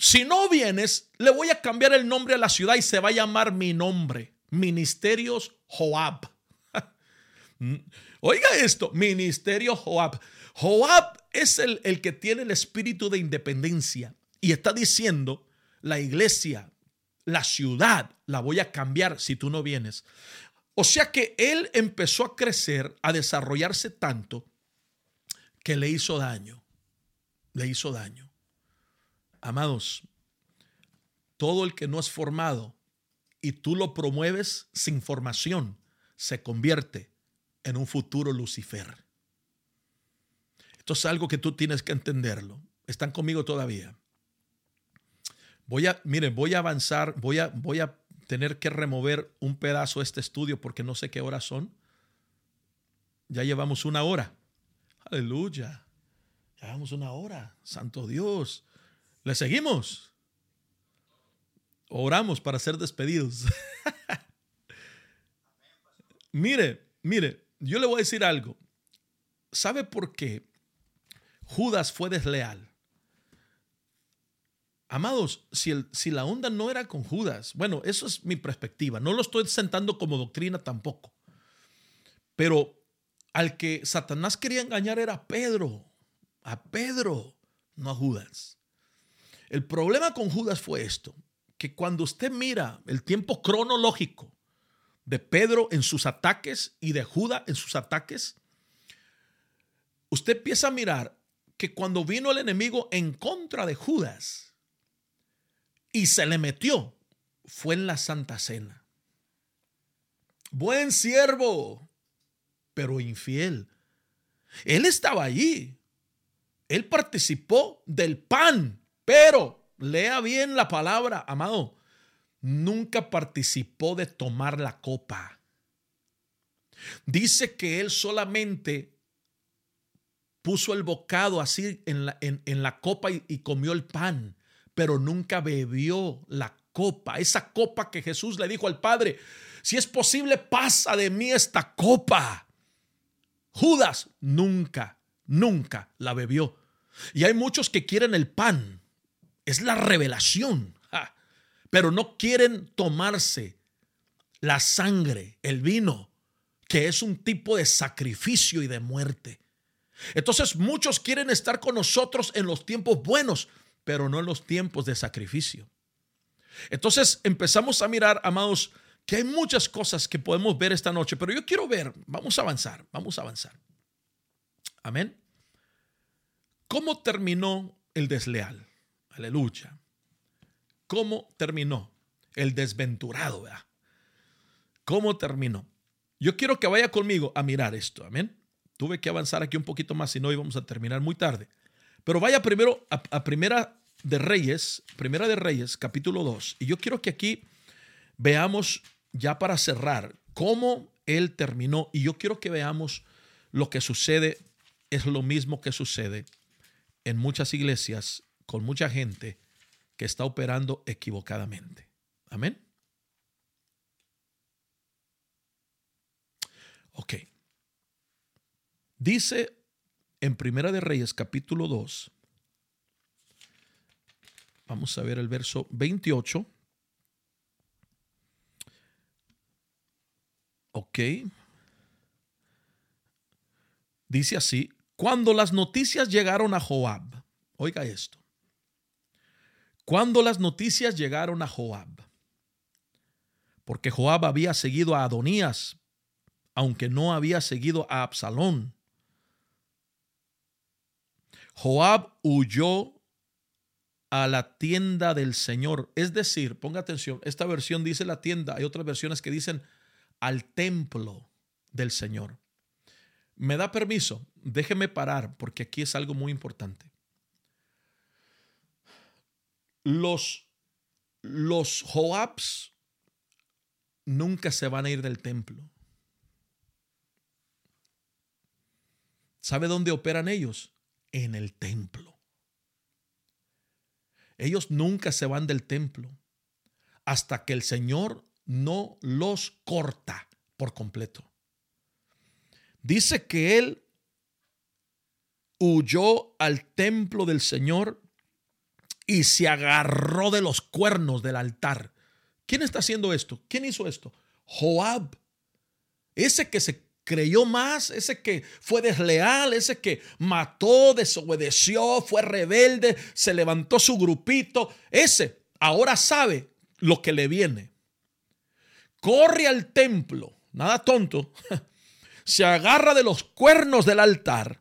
Speaker 1: si no vienes, le voy a cambiar el nombre a la ciudad y se va a llamar mi nombre, Ministerios Joab. Oiga esto, Ministerio Joab. Joab es el, el que tiene el espíritu de independencia y está diciendo, la iglesia, la ciudad, la voy a cambiar si tú no vienes. O sea que él empezó a crecer, a desarrollarse tanto que le hizo daño. Le hizo daño. Amados, todo el que no es formado y tú lo promueves sin formación, se convierte en un futuro Lucifer. Esto es algo que tú tienes que entenderlo. ¿Están conmigo todavía? Voy a, miren, voy a avanzar, voy a, voy a tener que remover un pedazo de este estudio porque no sé qué horas son. Ya llevamos una hora. Aleluya. Llevamos una hora. Santo Dios. ¿Le seguimos? Oramos para ser despedidos. mire, mire, yo le voy a decir algo. ¿Sabe por qué Judas fue desleal? Amados, si, el, si, la onda no era con Judas, bueno, eso es mi perspectiva. No lo estoy sentando como doctrina tampoco. Pero al que Satanás quería engañar era a Pedro, a Pedro, no a Judas. El problema con Judas fue esto, que cuando usted mira el tiempo cronológico de Pedro en sus ataques y de Judas en sus ataques, usted empieza a mirar que cuando vino el enemigo en contra de Judas y se le metió, fue en la Santa Cena. Buen siervo, pero infiel. Él estaba allí. Él participó del pan, pero lea bien la palabra, amado. Nunca participó de tomar la copa. Dice que él solamente puso el bocado así en la, en, la copa y, y comió el pan, pero nunca bebió la copa, esa copa que Jesús le dijo al Padre, si es posible, pasa de mí esta copa. Judas nunca, nunca la bebió. Y hay muchos que quieren el pan. Es la revelación. Pero no quieren tomarse la sangre, el vino, que es un tipo de sacrificio y de muerte. Entonces muchos quieren estar con nosotros en los tiempos buenos, pero no en los tiempos de sacrificio. Entonces empezamos a mirar, amados, que hay muchas cosas que podemos ver esta noche, pero yo quiero ver, vamos a avanzar, vamos a avanzar. Amén. ¿Cómo terminó el desleal? Aleluya. ¿Cómo terminó el desventurado? ¿Cómo terminó? Yo quiero que vaya conmigo a mirar esto. Amén. Tuve que avanzar aquí un poquito más, si no íbamos a terminar muy tarde. Pero vaya primero a, a Primera de Reyes, Primera de Reyes, capítulo 2. Y yo quiero que aquí veamos ya para cerrar, cómo él terminó. Y yo quiero que veamos lo que sucede es lo mismo que sucede en muchas iglesias con mucha gente que está operando equivocadamente. Amén. Ok. Dice en Primera de Reyes capítulo 2, vamos a ver el verso 28. Ok. Dice así, cuando las noticias llegaron a Joab, oiga esto, cuando las noticias llegaron a Joab, porque Joab había seguido a Adonías, aunque no había seguido a Absalón. Joab huyó a la tienda del Señor. Es decir, ponga atención, esta versión dice la tienda, hay otras versiones que dicen al templo del Señor. ¿Me da permiso? Déjeme parar porque aquí es algo muy importante. Los, los Joabs nunca se van a ir del templo. ¿Sabe dónde operan ellos? En el templo. Ellos nunca se van del templo hasta que el Señor no los corta por completo. Dice que él huyó al templo del Señor y se agarró de los cuernos del altar. ¿Quién está haciendo esto? ¿Quién hizo esto? Joab. Ese que se creyó más, ese que fue desleal, ese que mató, desobedeció, fue rebelde, se levantó su grupito, ese ahora sabe lo que le viene. Corre al templo, nada tonto, se agarra de los cuernos del altar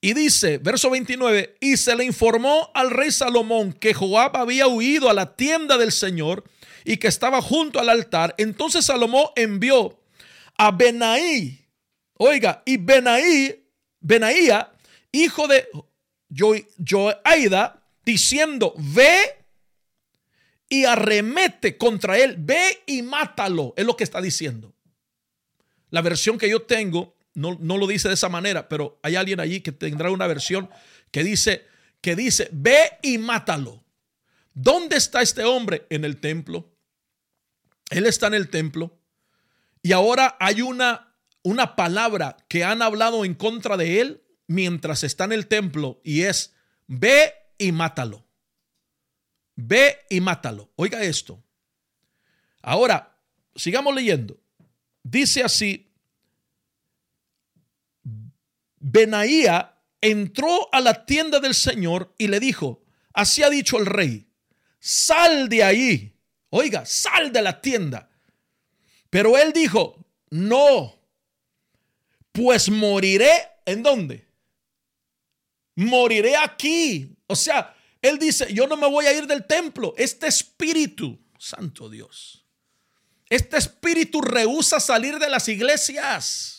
Speaker 1: y dice, verso 29, y se le informó al rey Salomón que Joab había huido a la tienda del Señor y que estaba junto al altar. Entonces Salomón envió a Benaí, oiga, y Benaí, Benaía, hijo de Joaida, diciendo, ve y arremete contra él, ve y mátalo, es lo que está diciendo. La versión que yo tengo no, no, lo dice de esa manera, pero hay alguien allí que tendrá una versión que dice, que dice, ve y mátalo. ¿Dónde está este hombre? En el templo. Él está en el templo. Y ahora hay una, una palabra que han hablado en contra de él mientras está en el templo y es, ve y mátalo. Ve y mátalo. Oiga esto. Ahora, sigamos leyendo. Dice así, Benaía entró a la tienda del Señor y le dijo, así ha dicho el rey, sal de ahí. Oiga, sal de la tienda. Pero él dijo, no, pues moriré en dónde? Moriré aquí. O sea, él dice, yo no me voy a ir del templo. Este espíritu, santo Dios, este espíritu rehúsa salir de las iglesias.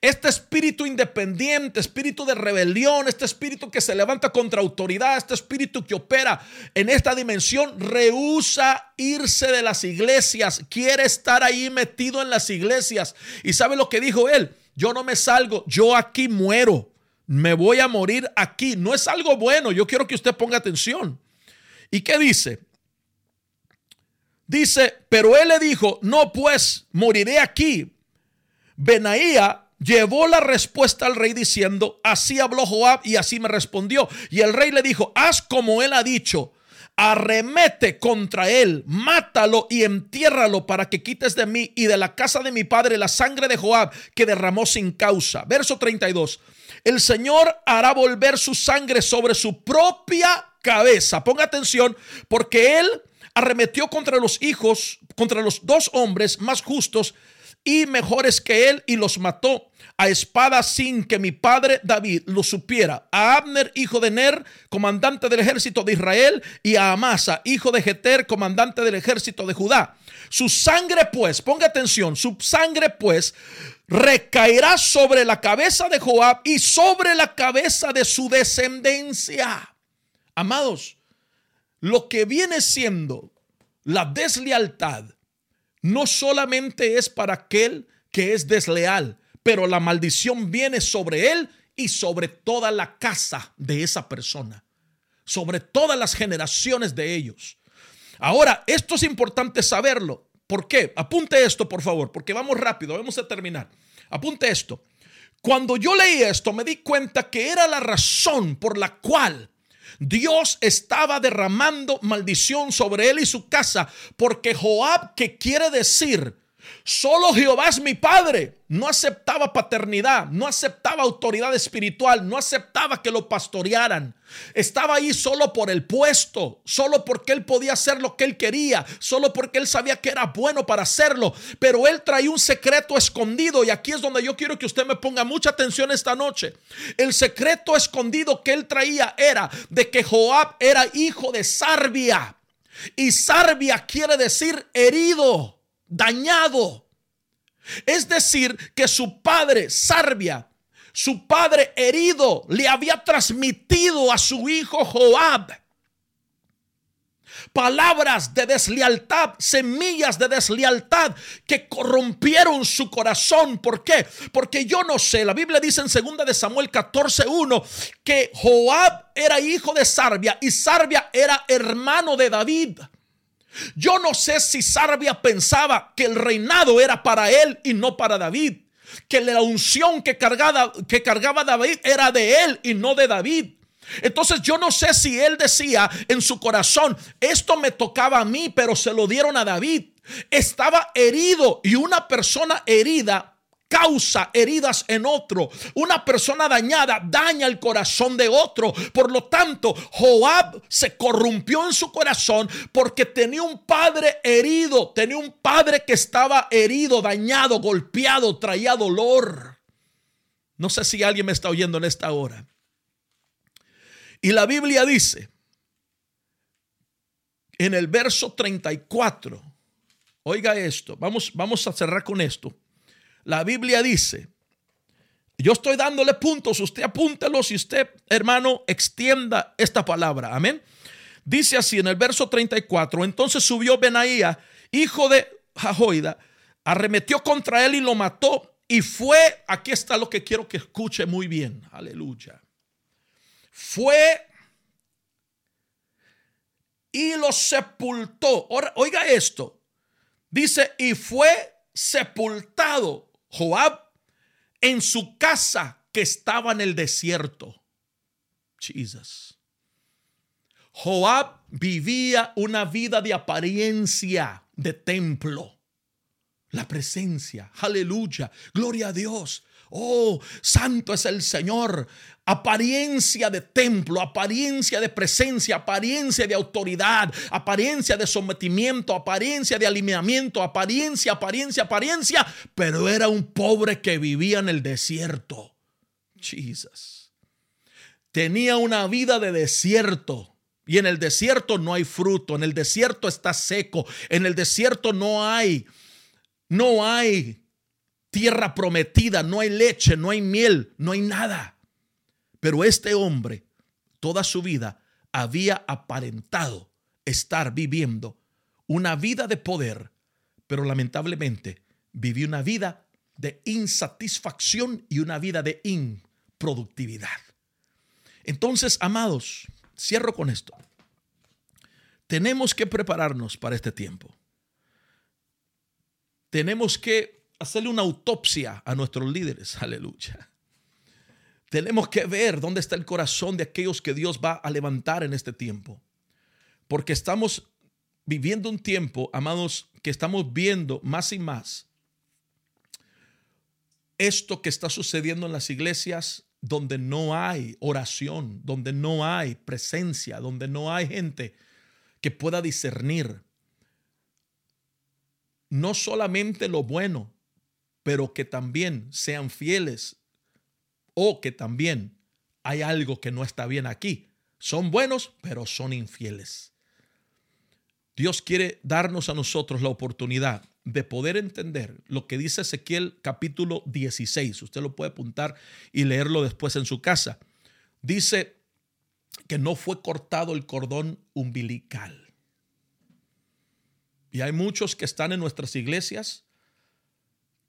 Speaker 1: Este espíritu independiente, espíritu de rebelión, este espíritu que se levanta contra autoridad, este espíritu que opera en esta dimensión, rehúsa irse de las iglesias, quiere estar ahí metido en las iglesias. ¿Y sabe lo que dijo él? Yo no me salgo, yo aquí muero, me voy a morir aquí. No es algo bueno, yo quiero que usted ponga atención. ¿Y qué dice? Dice, pero él le dijo, no pues, moriré aquí. Benaía llevó la respuesta al rey diciendo, así habló Joab y así me respondió. Y el rey le dijo, haz como él ha dicho, arremete contra él, mátalo y entiérralo para que quites de mí y de la casa de mi padre la sangre de Joab que derramó sin causa. Verso 32. El Señor hará volver su sangre sobre su propia cabeza. Ponga atención porque él arremetió contra los hijos, contra los dos hombres más justos y mejores que él y los mató a espada sin que mi padre David lo supiera. A Abner, hijo de Ner, comandante del ejército de Israel, y a Amasa, hijo de Jeter, comandante del ejército de Judá. Su sangre, pues, ponga atención, su sangre, pues, recaerá sobre la cabeza de Joab y sobre la cabeza de su descendencia. Amados, lo que viene siendo la deslealtad no solamente es para aquel que es desleal, pero la maldición viene sobre él y sobre toda la casa de esa persona, sobre todas las generaciones de ellos. Ahora, esto es importante saberlo. ¿Por qué? Apunte esto, por favor, porque vamos rápido, vamos a terminar. Apunte esto. Cuando yo leí esto, me di cuenta que era la razón por la cual Dios estaba derramando maldición sobre él y su casa, porque Joab, que quiere decir Solo Jehová es mi padre. No aceptaba paternidad, no aceptaba autoridad espiritual, no aceptaba que lo pastorearan. Estaba ahí solo por el puesto, solo porque él podía hacer lo que él quería, solo porque él sabía que era bueno para hacerlo. Pero él traía un secreto escondido y aquí es donde yo quiero que usted me ponga mucha atención esta noche. El secreto escondido que él traía era de que Joab era hijo de Sarbia. Y Sarbia quiere decir herido dañado. Es decir, que su padre, Sarbia, su padre herido, le había transmitido a su hijo Joab palabras de deslealtad, semillas de deslealtad que corrompieron su corazón. ¿Por qué? Porque yo no sé, la Biblia dice en 2 de Samuel 14:1 que Joab era hijo de Sarbia y Sarbia era hermano de David. Yo no sé si Sarbia pensaba que el reinado era para él y no para David. Que la unción que cargaba, que cargaba David era de él y no de David. Entonces yo no sé si él decía en su corazón, esto me tocaba a mí, pero se lo dieron a David. Estaba herido y una persona herida causa heridas en otro. Una persona dañada daña el corazón de otro. Por lo tanto, Joab se corrompió en su corazón porque tenía un padre herido, tenía un padre que estaba herido, dañado, golpeado, traía dolor. No sé si alguien me está oyendo en esta hora. Y la Biblia dice en el verso 34, oiga esto, vamos, vamos a cerrar con esto. La Biblia dice, yo estoy dándole puntos, usted apúntelos y usted, hermano, extienda esta palabra. Amén. Dice así en el verso 34, entonces subió Benaía, hijo de Jajoida, arremetió contra él y lo mató y fue, aquí está lo que quiero que escuche muy bien, aleluya. Fue y lo sepultó. oiga esto, dice, y fue sepultado Joab en su casa que estaba en el desierto. Jesus. Joab vivía una vida de apariencia de templo. La presencia, aleluya, gloria a Dios. Oh, santo es el Señor. Apariencia de templo, apariencia de presencia, apariencia de autoridad, apariencia de sometimiento, apariencia de alineamiento, apariencia, apariencia, apariencia. Pero era un pobre que vivía en el desierto. Jesus. Tenía una vida de desierto. Y en el desierto no hay fruto, en el desierto está seco, en el desierto no hay, no hay tierra prometida, no hay leche, no hay miel, no hay nada. Pero este hombre, toda su vida, había aparentado estar viviendo una vida de poder, pero lamentablemente vivió una vida de insatisfacción y una vida de improductividad. Entonces, amados, cierro con esto. Tenemos que prepararnos para este tiempo. Tenemos que hacerle una autopsia a nuestros líderes. Aleluya. Tenemos que ver dónde está el corazón de aquellos que Dios va a levantar en este tiempo. Porque estamos viviendo un tiempo, amados, que estamos viendo más y más esto que está sucediendo en las iglesias donde no hay oración, donde no hay presencia, donde no hay gente que pueda discernir no solamente lo bueno, pero que también sean fieles o que también hay algo que no está bien aquí. Son buenos, pero son infieles. Dios quiere darnos a nosotros la oportunidad de poder entender lo que dice Ezequiel capítulo 16. Usted lo puede apuntar y leerlo después en su casa. Dice que no fue cortado el cordón umbilical. Y hay muchos que están en nuestras iglesias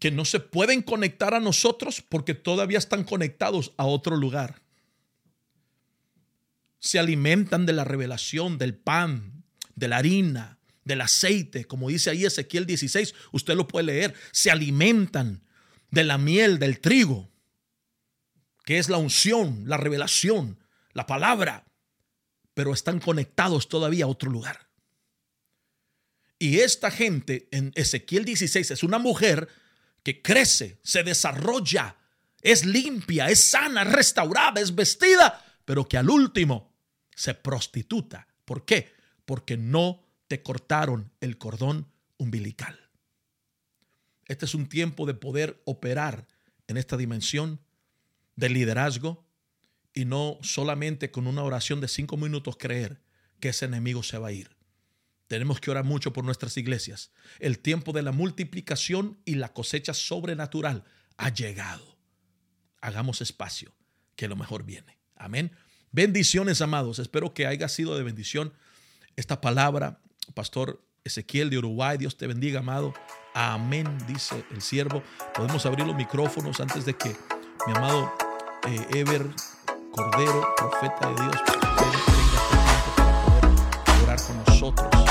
Speaker 1: que no se pueden conectar a nosotros porque todavía están conectados a otro lugar. Se alimentan de la revelación, del pan, de la harina, del aceite, como dice ahí Ezequiel 16, usted lo puede leer, se alimentan de la miel, del trigo, que es la unción, la revelación, la palabra, pero están conectados todavía a otro lugar. Y esta gente en Ezequiel 16 es una mujer que crece, se desarrolla, es limpia, es sana, es restaurada, es vestida, pero que al último se prostituta. ¿Por qué? Porque no te cortaron el cordón umbilical. Este es un tiempo de poder operar en esta dimensión de liderazgo y no solamente con una oración de cinco minutos creer que ese enemigo se va a ir. Tenemos que orar mucho por nuestras iglesias. El tiempo de la multiplicación y la cosecha sobrenatural ha llegado. Hagamos espacio, que lo mejor viene. Amén. Bendiciones, amados. Espero que haya sido de bendición esta palabra Pastor Ezequiel de Uruguay. Dios te bendiga, amado. Amén, dice el siervo. Podemos abrir los micrófonos antes de que mi amado eh, Ever Cordero, profeta de Dios, venga este para poder orar con nosotros.